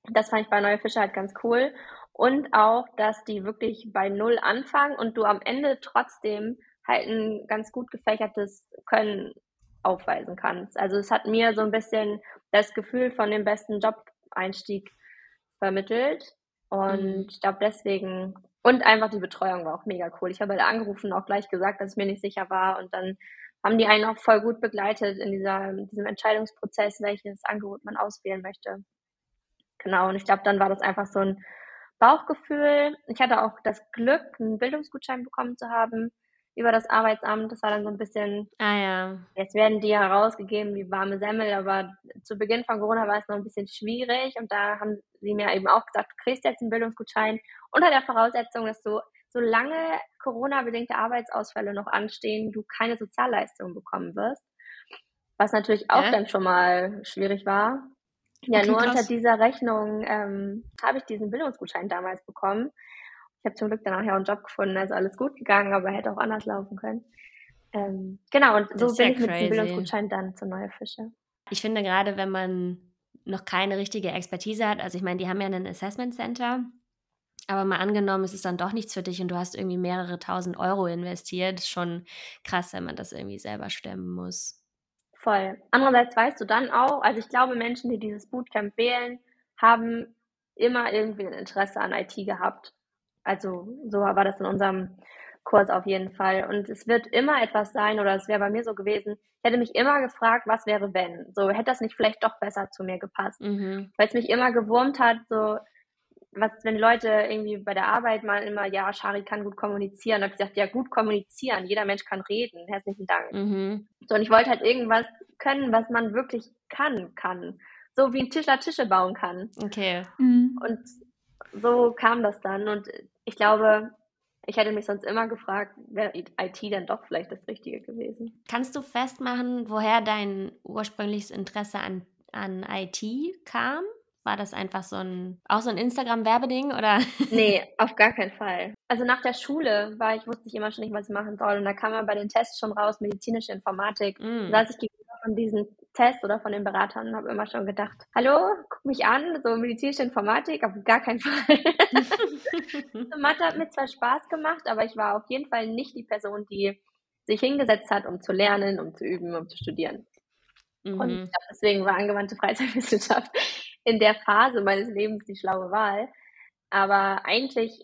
Das fand ich bei Neue Fische halt ganz cool. Und auch, dass die wirklich bei Null anfangen und du am Ende trotzdem halt ein ganz gut gefächertes Können aufweisen kannst. Also es hat mir so ein bisschen das Gefühl von dem besten Job-Einstieg vermittelt. Und mhm. ich glaube deswegen, und einfach die Betreuung war auch mega cool. Ich habe halt angerufen und auch gleich gesagt, dass ich mir nicht sicher war. Und dann haben die einen auch voll gut begleitet in dieser, diesem Entscheidungsprozess, welches Angebot man auswählen möchte. Genau, und ich glaube, dann war das einfach so ein Bauchgefühl. Ich hatte auch das Glück, einen Bildungsgutschein bekommen zu haben über das Arbeitsamt. Das war dann so ein bisschen, ah ja. Jetzt werden die herausgegeben wie warme Semmel, aber zu Beginn von Corona war es noch ein bisschen schwierig und da haben sie mir eben auch gesagt, du kriegst jetzt einen Bildungsgutschein unter der Voraussetzung, dass du solange Corona-bedingte Arbeitsausfälle noch anstehen, du keine Sozialleistungen bekommen wirst. Was natürlich auch ja. dann schon mal schwierig war. Ja, okay, nur krass. unter dieser Rechnung ähm, habe ich diesen Bildungsgutschein damals bekommen. Ich habe zum Glück dann nachher einen Job gefunden, also alles gut gegangen, aber hätte auch anders laufen können. Ähm, genau, und so bin ich mit dem Bildungsgutschein dann zu Neue Fische. Ich finde gerade, wenn man noch keine richtige Expertise hat, also ich meine, die haben ja ein Assessment Center, aber mal angenommen, es ist dann doch nichts für dich und du hast irgendwie mehrere tausend Euro investiert, ist schon krass, wenn man das irgendwie selber stemmen muss. Voll. Andererseits weißt du dann auch, also ich glaube, Menschen, die dieses Bootcamp wählen, haben immer irgendwie ein Interesse an IT gehabt. Also so war das in unserem Kurs auf jeden Fall. Und es wird immer etwas sein, oder es wäre bei mir so gewesen, ich hätte mich immer gefragt, was wäre wenn? So, hätte das nicht vielleicht doch besser zu mir gepasst? Mhm. Weil es mich immer gewurmt hat, so, was, wenn Leute irgendwie bei der Arbeit mal immer, ja, Shari kann gut kommunizieren, habe ich gesagt, ja, gut kommunizieren, jeder Mensch kann reden, herzlichen Dank. Mhm. So, und ich wollte halt irgendwas können, was man wirklich kann, kann. So wie ein Tischler Tische bauen kann. Okay. Mhm. Und so kam das dann. Und ich glaube, ich hätte mich sonst immer gefragt, wäre IT dann doch vielleicht das Richtige gewesen. Kannst du festmachen, woher dein ursprüngliches Interesse an, an IT kam? War das einfach so ein, auch so ein Instagram-Werbeding oder? Nee, auf gar keinen Fall. Also nach der Schule war ich, wusste ich immer schon nicht, was ich machen soll. Und da kam man bei den Tests schon raus, medizinische Informatik. Mm. Da saß ich gegenüber von diesen Tests oder von den Beratern und habe immer schon gedacht, hallo, guck mich an, so medizinische Informatik, auf gar keinen Fall. Mathe hat mir zwar Spaß gemacht, aber ich war auf jeden Fall nicht die Person, die sich hingesetzt hat, um zu lernen, um zu üben, um zu studieren. Mhm. Und glaub, deswegen war angewandte Freizeitwissenschaft in der Phase meines Lebens die schlaue Wahl. Aber eigentlich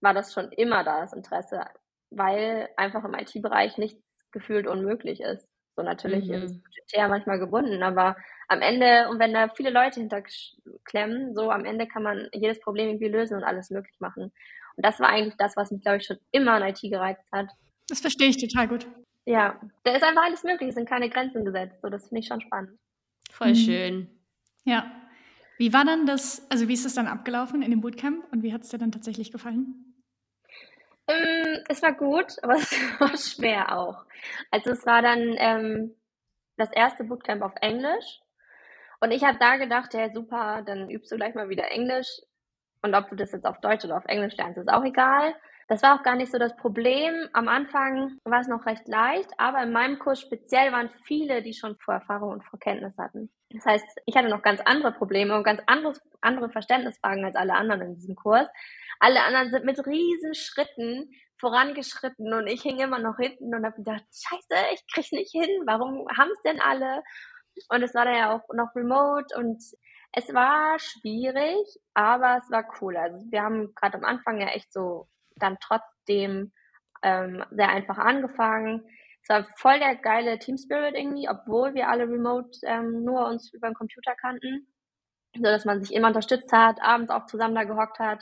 war das schon immer da, das Interesse, weil einfach im IT-Bereich nichts gefühlt unmöglich ist. So natürlich mhm. ist budgetär manchmal gebunden, aber am Ende, und wenn da viele Leute hinterklemmen, so am Ende kann man jedes Problem irgendwie lösen und alles möglich machen. Und das war eigentlich das, was mich, glaube ich, schon immer an IT gereizt hat. Das verstehe ich total gut. Ja, da ist einfach alles möglich, es sind keine Grenzen gesetzt. So, das finde ich schon spannend. Voll mhm. schön. Ja. Wie war dann das, also wie ist es dann abgelaufen in dem Bootcamp und wie hat es dir dann tatsächlich gefallen? Ähm, es war gut, aber es war schwer auch. Also es war dann ähm, das erste Bootcamp auf Englisch und ich habe da gedacht, ja super, dann übst du gleich mal wieder Englisch und ob du das jetzt auf Deutsch oder auf Englisch lernst, ist auch egal. Das war auch gar nicht so das Problem. Am Anfang war es noch recht leicht, aber in meinem Kurs speziell waren viele, die schon Vorerfahrung und Vorkenntnis hatten. Das heißt, ich hatte noch ganz andere Probleme und ganz anderes, andere Verständnisfragen als alle anderen in diesem Kurs. Alle anderen sind mit riesen Schritten vorangeschritten und ich hing immer noch hinten und habe gedacht, scheiße, ich krieg's nicht hin, warum haben es denn alle? Und es war dann ja auch noch remote und es war schwierig, aber es war cool. Also wir haben gerade am Anfang ja echt so dann trotzdem ähm, sehr einfach angefangen war voll der geile Team Spirit irgendwie, obwohl wir alle remote ähm, nur uns über den Computer kannten. So dass man sich immer unterstützt hat, abends auch zusammen da gehockt hat.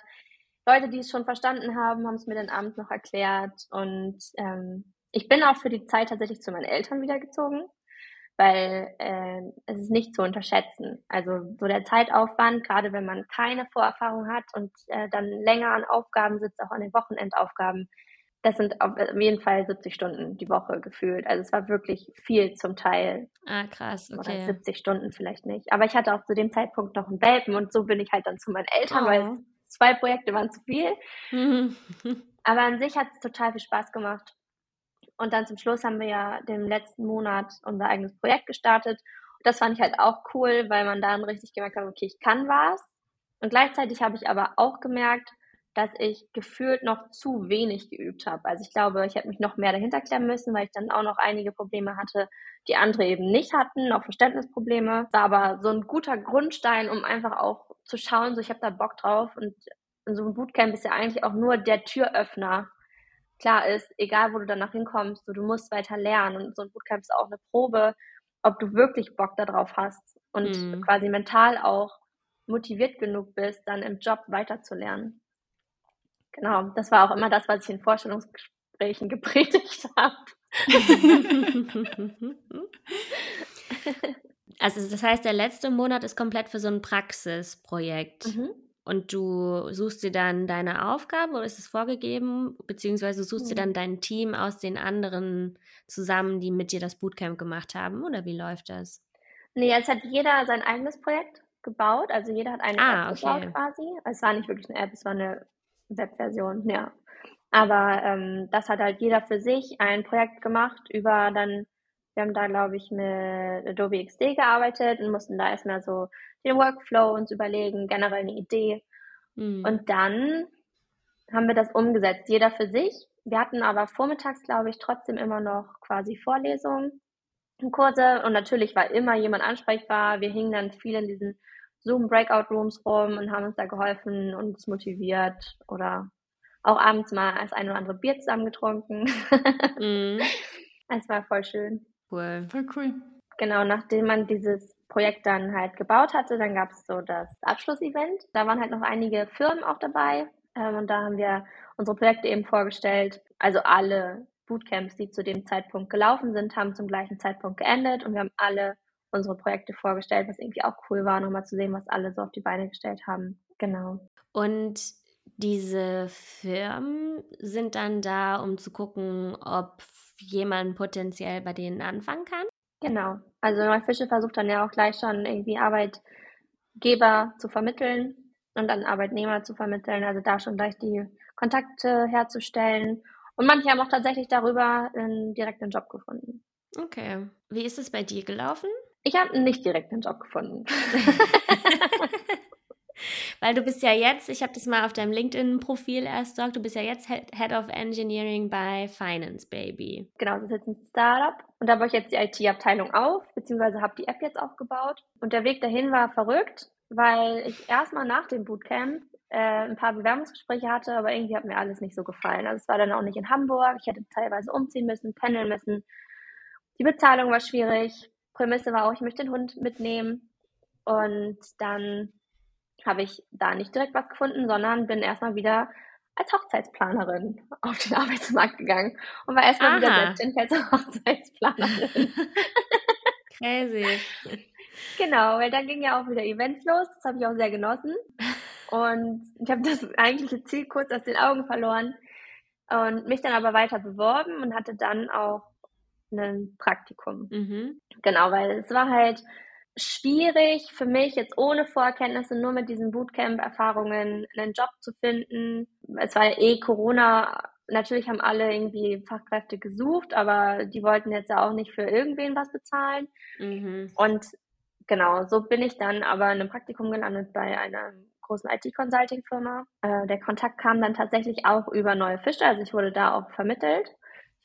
Leute, die es schon verstanden haben, haben es mir dann abends noch erklärt. Und ähm, ich bin auch für die Zeit tatsächlich zu meinen Eltern wiedergezogen. weil äh, es ist nicht zu unterschätzen. Also so der Zeitaufwand, gerade wenn man keine Vorerfahrung hat und äh, dann länger an Aufgaben sitzt, auch an den Wochenendaufgaben, das sind auf jeden Fall 70 Stunden die Woche gefühlt. Also es war wirklich viel zum Teil. Ah, krass, okay. Oder 70 Stunden vielleicht nicht. Aber ich hatte auch zu dem Zeitpunkt noch einen Welpen und so bin ich halt dann zu meinen Eltern, oh. weil zwei Projekte waren zu viel. Aber an sich hat es total viel Spaß gemacht. Und dann zum Schluss haben wir ja den letzten Monat unser eigenes Projekt gestartet. Und das fand ich halt auch cool, weil man dann richtig gemerkt hat, okay, ich kann was. Und gleichzeitig habe ich aber auch gemerkt, dass ich gefühlt noch zu wenig geübt habe. Also ich glaube, ich hätte mich noch mehr dahinter klemmen müssen, weil ich dann auch noch einige Probleme hatte, die andere eben nicht hatten, auch Verständnisprobleme. War aber so ein guter Grundstein, um einfach auch zu schauen, so ich habe da Bock drauf und so ein Bootcamp ist ja eigentlich auch nur der Türöffner klar ist, egal wo du danach hinkommst, so, du musst weiter lernen. Und so ein Bootcamp ist auch eine Probe, ob du wirklich Bock darauf hast und mhm. quasi mental auch motiviert genug bist, dann im Job weiterzulernen. Genau, das war auch immer das, was ich in Vorstellungsgesprächen gepredigt habe. also das heißt, der letzte Monat ist komplett für so ein Praxisprojekt. Mhm. Und du suchst dir dann deine Aufgaben oder ist es vorgegeben? Beziehungsweise suchst mhm. dir dann dein Team aus den anderen zusammen, die mit dir das Bootcamp gemacht haben? Oder wie läuft das? Nee, jetzt hat jeder sein eigenes Projekt gebaut. Also jeder hat eine ah, App okay. gebaut quasi. Es war nicht wirklich eine App, es war eine Webversion, ja. Aber ähm, das hat halt jeder für sich ein Projekt gemacht über dann, wir haben da glaube ich mit Adobe XD gearbeitet und mussten da erstmal so den Workflow uns überlegen, generell eine Idee. Mhm. Und dann haben wir das umgesetzt, jeder für sich. Wir hatten aber vormittags, glaube ich, trotzdem immer noch quasi Vorlesungen und Kurse und natürlich war immer jemand ansprechbar. Wir hingen dann viel in diesen Zoom Breakout Rooms rum und haben uns da geholfen und uns motiviert oder auch abends mal das ein oder andere Bier zusammen getrunken. mm. Es war voll schön. Cool. Voll cool. Genau, nachdem man dieses Projekt dann halt gebaut hatte, dann gab es so das Abschlussevent. Da waren halt noch einige Firmen auch dabei ähm, und da haben wir unsere Projekte eben vorgestellt. Also alle Bootcamps, die zu dem Zeitpunkt gelaufen sind, haben zum gleichen Zeitpunkt geendet und wir haben alle unsere Projekte vorgestellt, was irgendwie auch cool war, nochmal zu sehen, was alle so auf die Beine gestellt haben. Genau. Und diese Firmen sind dann da, um zu gucken, ob jemand potenziell bei denen anfangen kann? Genau. Also Neufische versucht dann ja auch gleich schon irgendwie Arbeitgeber zu vermitteln und dann Arbeitnehmer zu vermitteln, also da schon gleich die Kontakte herzustellen. Und manche haben auch tatsächlich darüber einen, direkt einen Job gefunden. Okay. Wie ist es bei dir gelaufen? Ich habe nicht direkt einen Job gefunden. Weil du bist ja jetzt, ich habe das mal auf deinem LinkedIn-Profil erst gesagt, du bist ja jetzt Head of Engineering bei Finance Baby. Genau, das ist jetzt ein Startup und da baue ich jetzt die IT-Abteilung auf, beziehungsweise habe die App jetzt aufgebaut. Und der Weg dahin war verrückt, weil ich erstmal nach dem Bootcamp äh, ein paar Bewerbungsgespräche hatte, aber irgendwie hat mir alles nicht so gefallen. Also es war dann auch nicht in Hamburg, ich hätte teilweise umziehen müssen, pendeln müssen. Die Bezahlung war schwierig. Prämisse war auch, ich möchte den Hund mitnehmen. Und dann habe ich da nicht direkt was gefunden, sondern bin erstmal wieder als Hochzeitsplanerin auf den Arbeitsmarkt gegangen und war erstmal Aha. wieder selbstständig als Hochzeitsplanerin. Crazy. Genau, weil dann ging ja auch wieder Events los, das habe ich auch sehr genossen. Und ich habe das eigentliche Ziel kurz aus den Augen verloren und mich dann aber weiter beworben und hatte dann auch ein Praktikum. Mhm. Genau, weil es war halt schwierig für mich, jetzt ohne Vorkenntnisse, nur mit diesen Bootcamp-Erfahrungen einen Job zu finden. Es war ja eh Corona. Natürlich haben alle irgendwie Fachkräfte gesucht, aber die wollten jetzt ja auch nicht für irgendwen was bezahlen. Mhm. Und genau, so bin ich dann aber in einem Praktikum gelandet bei einer großen IT-Consulting-Firma. Äh, der Kontakt kam dann tatsächlich auch über neue Fische, also ich wurde da auch vermittelt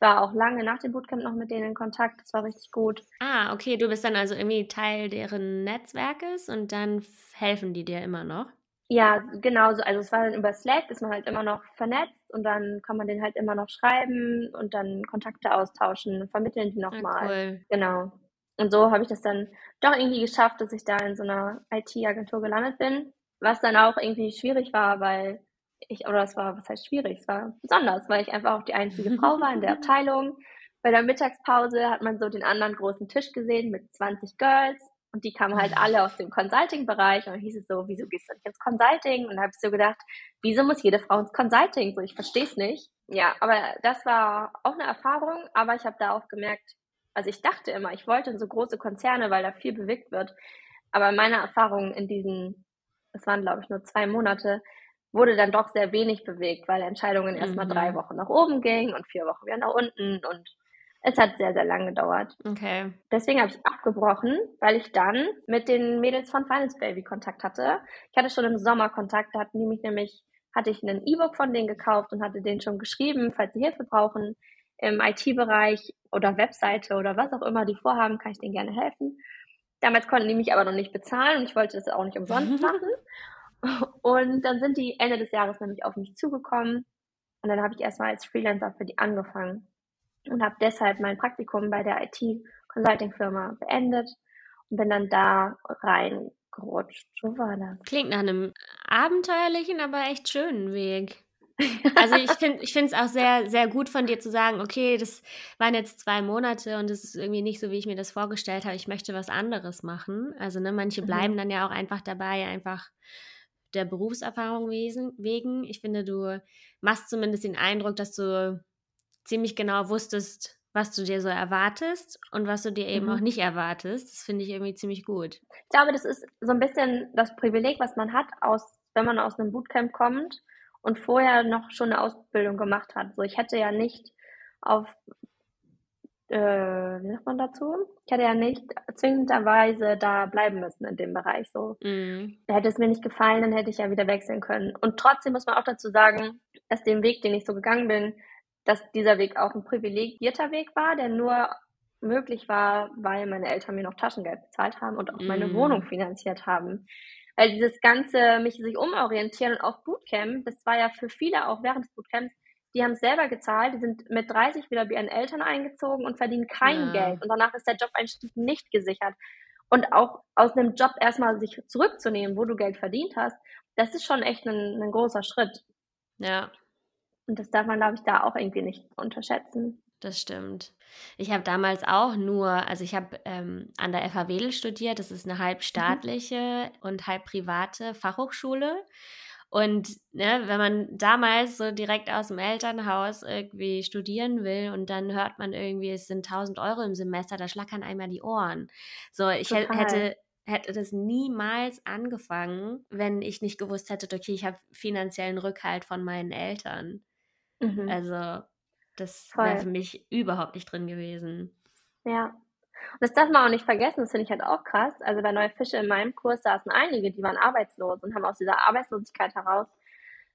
war auch lange nach dem Bootcamp noch mit denen in Kontakt. Das war richtig gut. Ah, okay. Du bist dann also irgendwie Teil deren Netzwerkes und dann helfen die dir immer noch? Ja, genau. Also es war dann über Slack, ist man halt immer noch vernetzt und dann kann man den halt immer noch schreiben und dann Kontakte austauschen, vermitteln die nochmal. Ah, cool. Genau. Und so habe ich das dann doch irgendwie geschafft, dass ich da in so einer IT-Agentur gelandet bin. Was dann auch irgendwie schwierig war, weil ich, oder es war, was heißt schwierig, es war besonders, weil ich einfach auch die einzige Frau war in der Abteilung. bei der Mittagspause hat man so den anderen großen Tisch gesehen mit 20 Girls und die kamen halt alle aus dem Consulting-Bereich und hieß es so, wieso gehst du nicht ins Consulting? Und da habe ich so gedacht, wieso muss jede Frau ins Consulting? So, ich verstehe es nicht. Ja, aber das war auch eine Erfahrung, aber ich habe da auch gemerkt, also ich dachte immer, ich wollte in so große Konzerne, weil da viel bewegt wird. Aber meine Erfahrungen in diesen, es waren glaube ich nur zwei Monate, wurde dann doch sehr wenig bewegt, weil Entscheidungen erstmal drei mhm. Wochen nach oben gingen und vier Wochen wieder nach unten und es hat sehr, sehr lange gedauert. Okay. Deswegen habe ich abgebrochen, weil ich dann mit den Mädels von Finance Baby Kontakt hatte. Ich hatte schon im Sommer Kontakt, da hatten die mich nämlich, hatte ich ein E-Book von denen gekauft und hatte denen schon geschrieben, falls sie Hilfe brauchen im IT-Bereich oder Webseite oder was auch immer die vorhaben, kann ich denen gerne helfen. Damals konnten die mich aber noch nicht bezahlen und ich wollte das auch nicht umsonst machen. Und dann sind die Ende des Jahres nämlich auf mich zugekommen und dann habe ich erstmal als Freelancer für die angefangen und habe deshalb mein Praktikum bei der IT-Consulting-Firma beendet und bin dann da reingerutscht. So war das. Klingt nach einem abenteuerlichen, aber echt schönen Weg. Also ich finde ich es auch sehr, sehr gut von dir zu sagen, okay, das waren jetzt zwei Monate und es ist irgendwie nicht so, wie ich mir das vorgestellt habe. Ich möchte was anderes machen. Also ne, manche mhm. bleiben dann ja auch einfach dabei, einfach der Berufserfahrung wegen. Ich finde, du machst zumindest den Eindruck, dass du ziemlich genau wusstest, was du dir so erwartest und was du dir eben mhm. auch nicht erwartest. Das finde ich irgendwie ziemlich gut. Ich glaube, das ist so ein bisschen das Privileg, was man hat, aus, wenn man aus einem Bootcamp kommt und vorher noch schon eine Ausbildung gemacht hat. So, ich hätte ja nicht auf, äh, wie sagt man dazu? Ich hätte ja nicht zwingenderweise da bleiben müssen in dem Bereich. So, mhm. hätte es mir nicht gefallen, dann hätte ich ja wieder wechseln können. Und trotzdem muss man auch dazu sagen, dass den Weg, den ich so gegangen bin, dass dieser Weg auch ein privilegierter Weg war, der nur möglich war, weil meine Eltern mir noch Taschengeld bezahlt haben und auch mm. meine Wohnung finanziert haben. Weil dieses ganze, mich sich umorientieren und auch Bootcamp, das war ja für viele auch während des Bootcamps, die haben es selber gezahlt, die sind mit 30 wieder bei ihren Eltern eingezogen und verdienen kein ja. Geld. Und danach ist der Job-Einstieg nicht gesichert. Und auch aus einem Job erstmal sich zurückzunehmen, wo du Geld verdient hast, das ist schon echt ein, ein großer Schritt. Ja, und das darf man, glaube ich, da auch irgendwie nicht unterschätzen. Das stimmt. Ich habe damals auch nur, also ich habe ähm, an der FH Wedel studiert, das ist eine halb mhm. staatliche mhm. und halb private Fachhochschule. Und ne, wenn man damals so direkt aus dem Elternhaus irgendwie studieren will und dann hört man irgendwie, es sind 1000 Euro im Semester, da schlackern einmal die Ohren. So, ich Total. hätte, hätte das niemals angefangen, wenn ich nicht gewusst hätte, okay, ich habe finanziellen Rückhalt von meinen Eltern. Mhm. Also das wäre für mich überhaupt nicht drin gewesen. Ja. Und das darf man auch nicht vergessen, das finde ich halt auch krass. Also bei Neue Fische in meinem Kurs saßen einige, die waren arbeitslos und haben aus dieser Arbeitslosigkeit heraus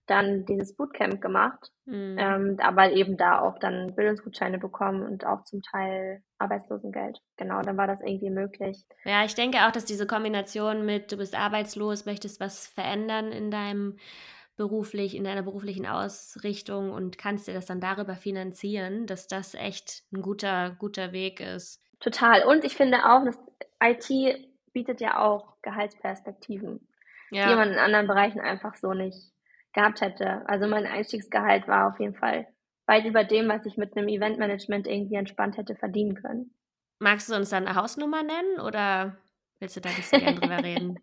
dann dieses Bootcamp gemacht, mhm. ähm, aber eben da auch dann Bildungsgutscheine bekommen und auch zum Teil Arbeitslosengeld. Genau, dann war das irgendwie möglich. Ja, ich denke auch, dass diese Kombination mit, du bist arbeitslos, möchtest was verändern in deinem beruflich, in deiner beruflichen Ausrichtung und kannst dir das dann darüber finanzieren, dass das echt ein guter, guter Weg ist. Total. Und ich finde auch, dass IT bietet ja auch Gehaltsperspektiven, ja. die man in anderen Bereichen einfach so nicht gehabt hätte. Also mein Einstiegsgehalt war auf jeden Fall weit über dem, was ich mit einem Eventmanagement irgendwie entspannt hätte verdienen können. Magst du uns dann eine Hausnummer nennen oder willst du da nicht so gerne drüber reden?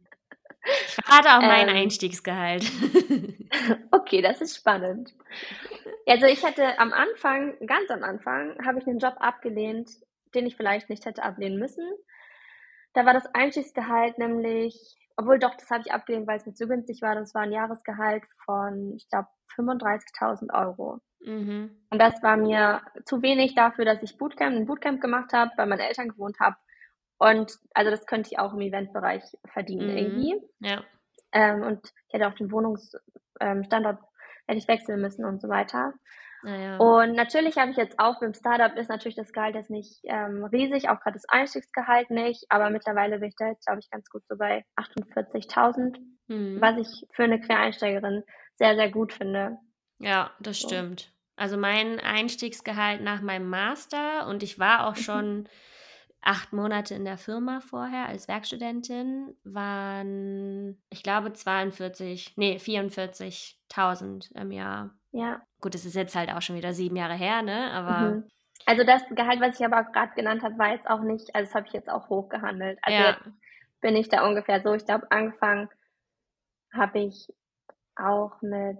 Ich verrate auch mein ähm, Einstiegsgehalt. okay, das ist spannend. Also ich hatte am Anfang, ganz am Anfang, habe ich einen Job abgelehnt, den ich vielleicht nicht hätte ablehnen müssen. Da war das Einstiegsgehalt nämlich, obwohl doch, das habe ich abgelehnt, weil es mir zu günstig war. Das war ein Jahresgehalt von, ich glaube, 35.000 Euro. Mhm. Und das war mir zu wenig dafür, dass ich Bootcamp, ein Bootcamp gemacht habe, bei meinen Eltern gewohnt habe und also das könnte ich auch im Eventbereich verdienen mhm. irgendwie. Ja. Ähm, und ich hätte auch den Wohnungsstandort ähm, hätte ich wechseln müssen und so weiter. Ja. Und natürlich habe ich jetzt auch beim Startup ist natürlich das Gehalt jetzt nicht ähm, riesig, auch gerade das Einstiegsgehalt nicht, aber mittlerweile bin ich da jetzt, glaube ich, ganz gut so bei 48.000, mhm. was ich für eine Quereinsteigerin sehr, sehr gut finde. Ja, das so. stimmt. Also mein Einstiegsgehalt nach meinem Master und ich war auch mhm. schon acht Monate in der Firma vorher als Werkstudentin waren, ich glaube, 42, nee, 44.000 im Jahr. Ja. Gut, das ist jetzt halt auch schon wieder sieben Jahre her, ne? Aber mhm. Also das Gehalt, was ich aber gerade genannt habe, war jetzt auch nicht, also das habe ich jetzt auch hochgehandelt. Also Ja. bin ich da ungefähr so. Ich glaube, angefangen habe ich auch mit,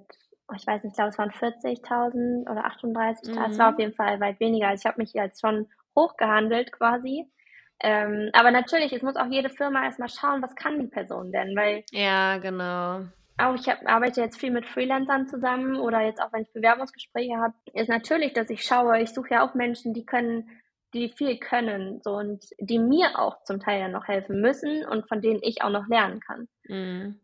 oh, ich weiß nicht, ich glaube, es waren 40.000 oder 38.000. Es war Mhm. auf jeden Fall weit weniger. Also ich habe mich jetzt schon hochgehandelt quasi. Ähm, aber natürlich, es muss auch jede Firma erstmal schauen, was kann die Person denn, weil Ja, genau. Auch ich hab, arbeite jetzt viel mit Freelancern zusammen oder jetzt auch wenn ich Bewerbungsgespräche habe, ist natürlich, dass ich schaue, ich suche ja auch Menschen, die können, die viel können, so und die mir auch zum Teil ja noch helfen müssen und von denen ich auch noch lernen kann. Mhm.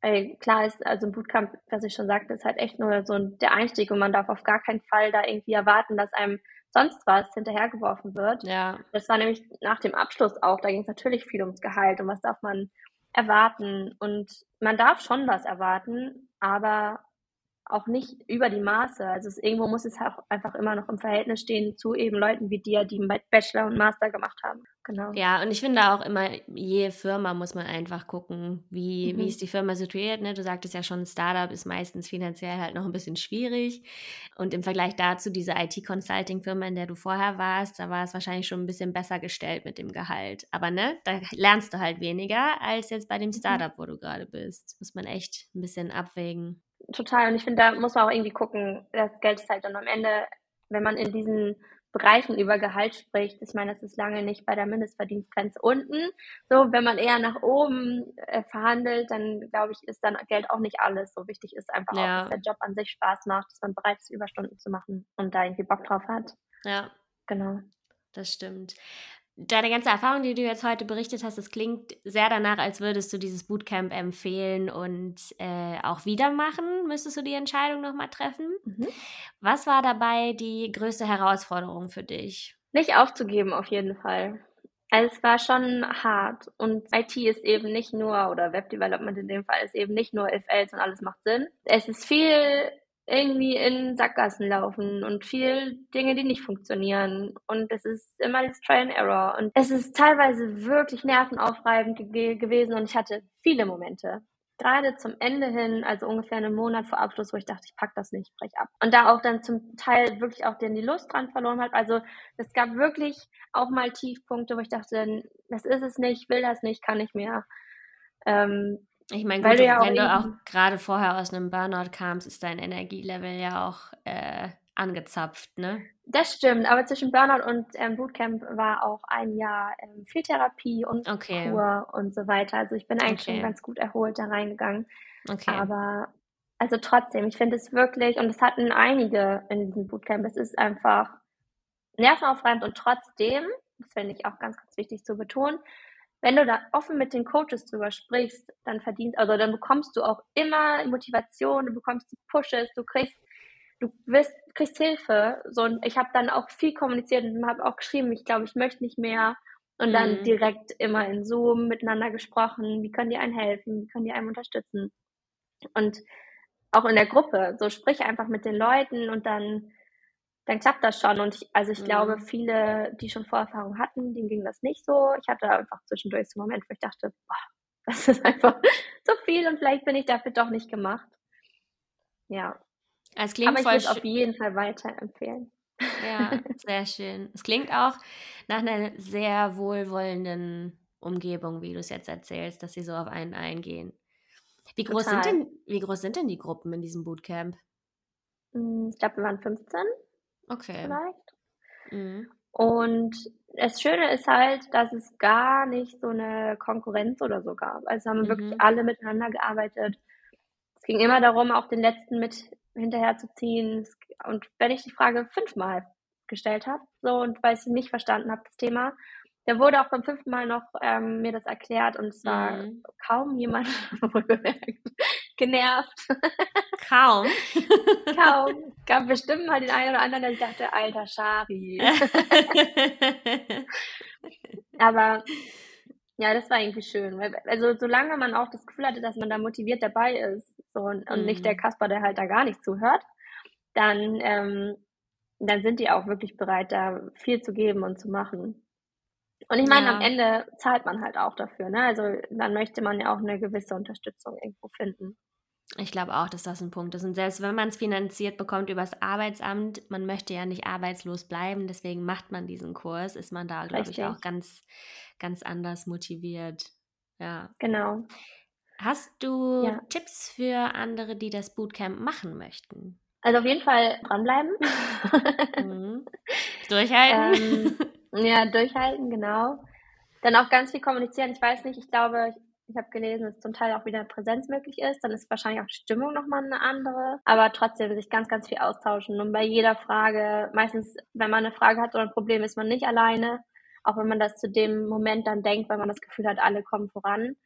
Weil klar ist, also ein Bootcamp, was ich schon sagte, ist halt echt nur so der Einstieg und man darf auf gar keinen Fall da irgendwie erwarten, dass einem sonst was hinterhergeworfen wird. Ja. Das war nämlich nach dem Abschluss auch, da ging es natürlich viel ums Gehalt und was darf man erwarten. Und man darf schon was erwarten, aber auch nicht über die Maße. Also es, irgendwo muss es auch einfach immer noch im Verhältnis stehen zu eben Leuten wie dir, die einen Bachelor und Master gemacht haben. Genau. Ja, und ich finde auch immer, je Firma muss man einfach gucken, wie, Mhm. wie ist die Firma situiert. Ne? Du sagtest ja schon, Startup ist meistens finanziell halt noch ein bisschen schwierig. Und im Vergleich dazu, diese IT-Consulting-Firma, in der du vorher warst, da war es wahrscheinlich schon ein bisschen besser gestellt mit dem Gehalt. Aber ne, da lernst du halt weniger als jetzt bei dem Startup, wo du gerade bist. Muss man echt ein bisschen abwägen. Total. Und ich finde, da muss man auch irgendwie gucken, das Geld ist halt dann am Ende, wenn man in diesen Bereichen über Gehalt spricht, ich meine, das ist lange nicht bei der Mindestverdienstgrenze unten. So, wenn man eher nach oben äh, verhandelt, dann glaube ich, ist dann Geld auch nicht alles. So wichtig ist einfach Ja. auch, dass der Job an sich Spaß macht, dass man bereit ist, Überstunden zu machen und da irgendwie Bock drauf hat. Ja, Genau. das stimmt. Deine ganze Erfahrung, die du jetzt heute berichtet hast, das klingt sehr danach, als würdest du dieses Bootcamp empfehlen und äh, auch wieder machen. Müsstest du die Entscheidung nochmal treffen? Mhm. Was war dabei die größte Herausforderung für dich? Nicht aufzugeben, auf jeden Fall. Also es war schon hart. Und IT ist eben nicht nur, oder Webdevelopment in dem Fall ist eben nicht nur if-else und alles macht Sinn. Es ist viel irgendwie in Sackgassen laufen und viel Dinge, die nicht funktionieren. Und es ist immer das Try and Error. Und es ist teilweise wirklich nervenaufreibend ge gewesen und ich hatte viele Momente. Gerade zum Ende hin, also ungefähr einen Monat vor Abschluss, wo ich dachte, ich pack das nicht, ich brech ab. Und da auch dann zum Teil wirklich auch den die Lust dran verloren habe. Also es gab wirklich auch mal Tiefpunkte, wo ich dachte, das ist es nicht, ich will das nicht, kann nicht mehr. Ähm, Ich meine, gut, ja auch wenn du auch gerade vorher aus einem Burnout kamst, ist dein Energielevel ja auch äh, angezapft, ne? das stimmt, aber zwischen Burnout und ähm, Bootcamp war auch ein Jahr ähm, viel Therapie und Okay. Kur und so weiter. Also ich bin eigentlich Okay. schon ganz gut erholt da reingegangen. Okay. Aber also trotzdem, ich finde es wirklich, und es hatten einige in diesem Bootcamp, es ist einfach nervenaufreibend und trotzdem, das finde ich auch ganz, ganz wichtig zu betonen, wenn du da offen mit den Coaches drüber sprichst, dann verdienst, also dann bekommst du auch immer Motivation, du bekommst die Pushes, du kriegst, du wirst, kriegst Hilfe. So, und ich habe dann auch viel kommuniziert und habe auch geschrieben, ich glaube, ich möchte nicht mehr. Und dann Mhm. direkt immer in Zoom miteinander gesprochen, wie können die einem helfen, wie können die einem unterstützen. Und auch in der Gruppe, so sprich einfach mit den Leuten und dann, dann klappt das schon. Und ich, also ich Mhm. glaube, viele, die schon Vorerfahrung hatten, denen ging das nicht so. Ich hatte einfach zwischendurch so einen Moment, wo ich dachte, boah, das ist einfach so viel und vielleicht bin ich dafür doch nicht gemacht. Ja, es klingt aber ich würde es auf jeden Fall weiterempfehlen. Ja, sehr schön. Es klingt auch nach einer sehr wohlwollenden Umgebung, wie du es jetzt erzählst, dass sie so auf einen eingehen. Wie groß sind denn, wie groß sind denn die Gruppen in diesem Bootcamp? Hm, Ich glaube, wir waren 15 Okay. vielleicht. Mhm. Und das Schöne ist halt, dass es gar nicht so eine Konkurrenz oder so gab. Also haben wir wirklich Mhm. alle miteinander gearbeitet. Es ging immer darum, auch den letzten mit hinterherzuziehen. Und wenn ich die Frage fünfmal gestellt habe, so und weil ich sie nicht verstanden habe, das Thema, dann wurde auch beim fünften Mal noch ähm, mir das erklärt und es war Mhm. kaum jemand wohlbemerkt, genervt. Kaum. kaum. Gab bestimmt mal den einen oder anderen, der sich dachte, alter Schari. Aber ja, das war irgendwie schön. Also solange man auch das Gefühl hatte, dass man da motiviert dabei ist so, und, und nicht der Mhm. Kasper, der halt da gar nicht zuhört, dann, ähm, dann sind die auch wirklich bereit, da viel zu geben und zu machen. Und ich meine, am Ja. Ende zahlt man halt auch dafür. Ne? Also dann möchte man ja auch eine gewisse Unterstützung irgendwo finden. Ich glaube auch, dass das ein Punkt ist. Und selbst wenn man es finanziert bekommt übers Arbeitsamt, man möchte ja nicht arbeitslos bleiben, deswegen macht man diesen Kurs, ist man da, glaube ich, auch ganz, ganz anders motiviert. Ja. Genau. Hast du ja. Tipps für andere, die das Bootcamp machen möchten? Also auf jeden Fall dranbleiben. Mhm. Durchhalten. ähm, ja, durchhalten, genau. Dann auch ganz viel kommunizieren. Ich weiß nicht, ich glaube, ich habe gelesen, dass zum Teil auch wieder Präsenz möglich ist. Dann ist wahrscheinlich auch die Stimmung nochmal eine andere. Aber trotzdem sich ganz, ganz viel austauschen. Und bei jeder Frage, meistens, wenn man eine Frage hat oder ein Problem, ist man nicht alleine. Auch wenn man das zu dem Moment dann denkt, weil man das Gefühl hat, alle kommen voran.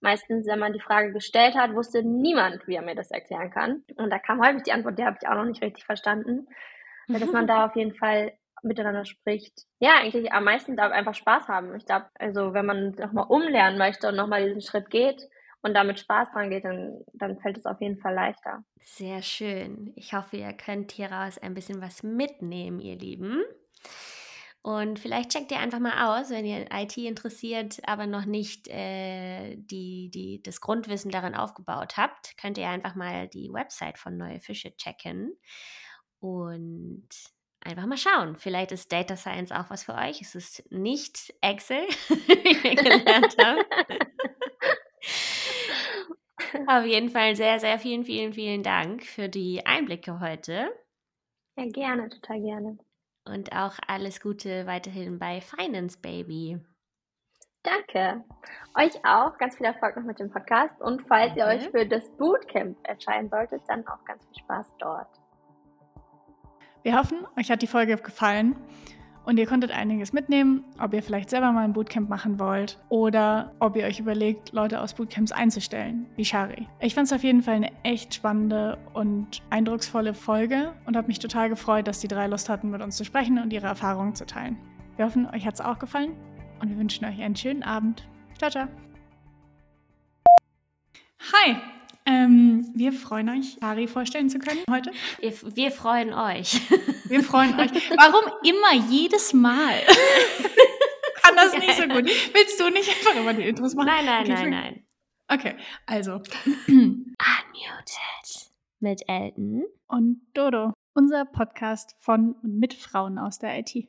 Meistens, wenn man die Frage gestellt hat, wusste niemand, wie er mir das erklären kann. Und da kam häufig die Antwort, die habe ich auch noch nicht richtig verstanden. Dass man da auf jeden Fall miteinander spricht. Ja, eigentlich am meisten darf einfach Spaß haben. Ich glaube, also wenn man nochmal umlernen möchte und nochmal diesen Schritt geht und damit Spaß dran geht, dann, dann fällt es auf jeden Fall leichter. Sehr schön. Ich hoffe, ihr könnt hieraus ein bisschen was mitnehmen, ihr Lieben. Und vielleicht checkt ihr einfach mal aus, wenn ihr IT interessiert, aber noch nicht äh, die, die, das Grundwissen darin aufgebaut habt, könnt ihr einfach mal die Website von Neue Fische checken. Und einfach mal schauen. Vielleicht ist Data Science auch was für euch. Es ist nicht Excel, wie wir gelernt haben. Auf jeden Fall sehr, sehr vielen, vielen, vielen Dank für die Einblicke heute. Ja, gerne, total gerne. Und auch alles Gute weiterhin bei Finance Baby. Danke. Euch auch ganz viel Erfolg noch mit dem Podcast. Und falls Danke. ihr euch für das Bootcamp entscheiden solltet, dann auch ganz viel Spaß dort. Wir hoffen, euch hat die Folge gefallen und ihr konntet einiges mitnehmen, ob ihr vielleicht selber mal ein Bootcamp machen wollt oder ob ihr euch überlegt, Leute aus Bootcamps einzustellen, wie Shari. Ich fand es auf jeden Fall eine echt spannende und eindrucksvolle Folge und habe mich total gefreut, dass die drei Lust hatten, mit uns zu sprechen und ihre Erfahrungen zu teilen. Wir hoffen, euch hat es auch gefallen und wir wünschen euch einen schönen Abend. Ciao, ciao. Hi, ähm, wir freuen euch, Ari vorstellen zu können heute. Wir, wir freuen euch. Wir freuen euch. Warum immer, jedes Mal? Kann das nicht so gut. Willst du nicht einfach immer die Intros machen? Nein, nein, okay, nein, nein. Okay, also. Unmuted. Mit Elton. Und Dodo. Unser Podcast von und mit Frauen aus der IT.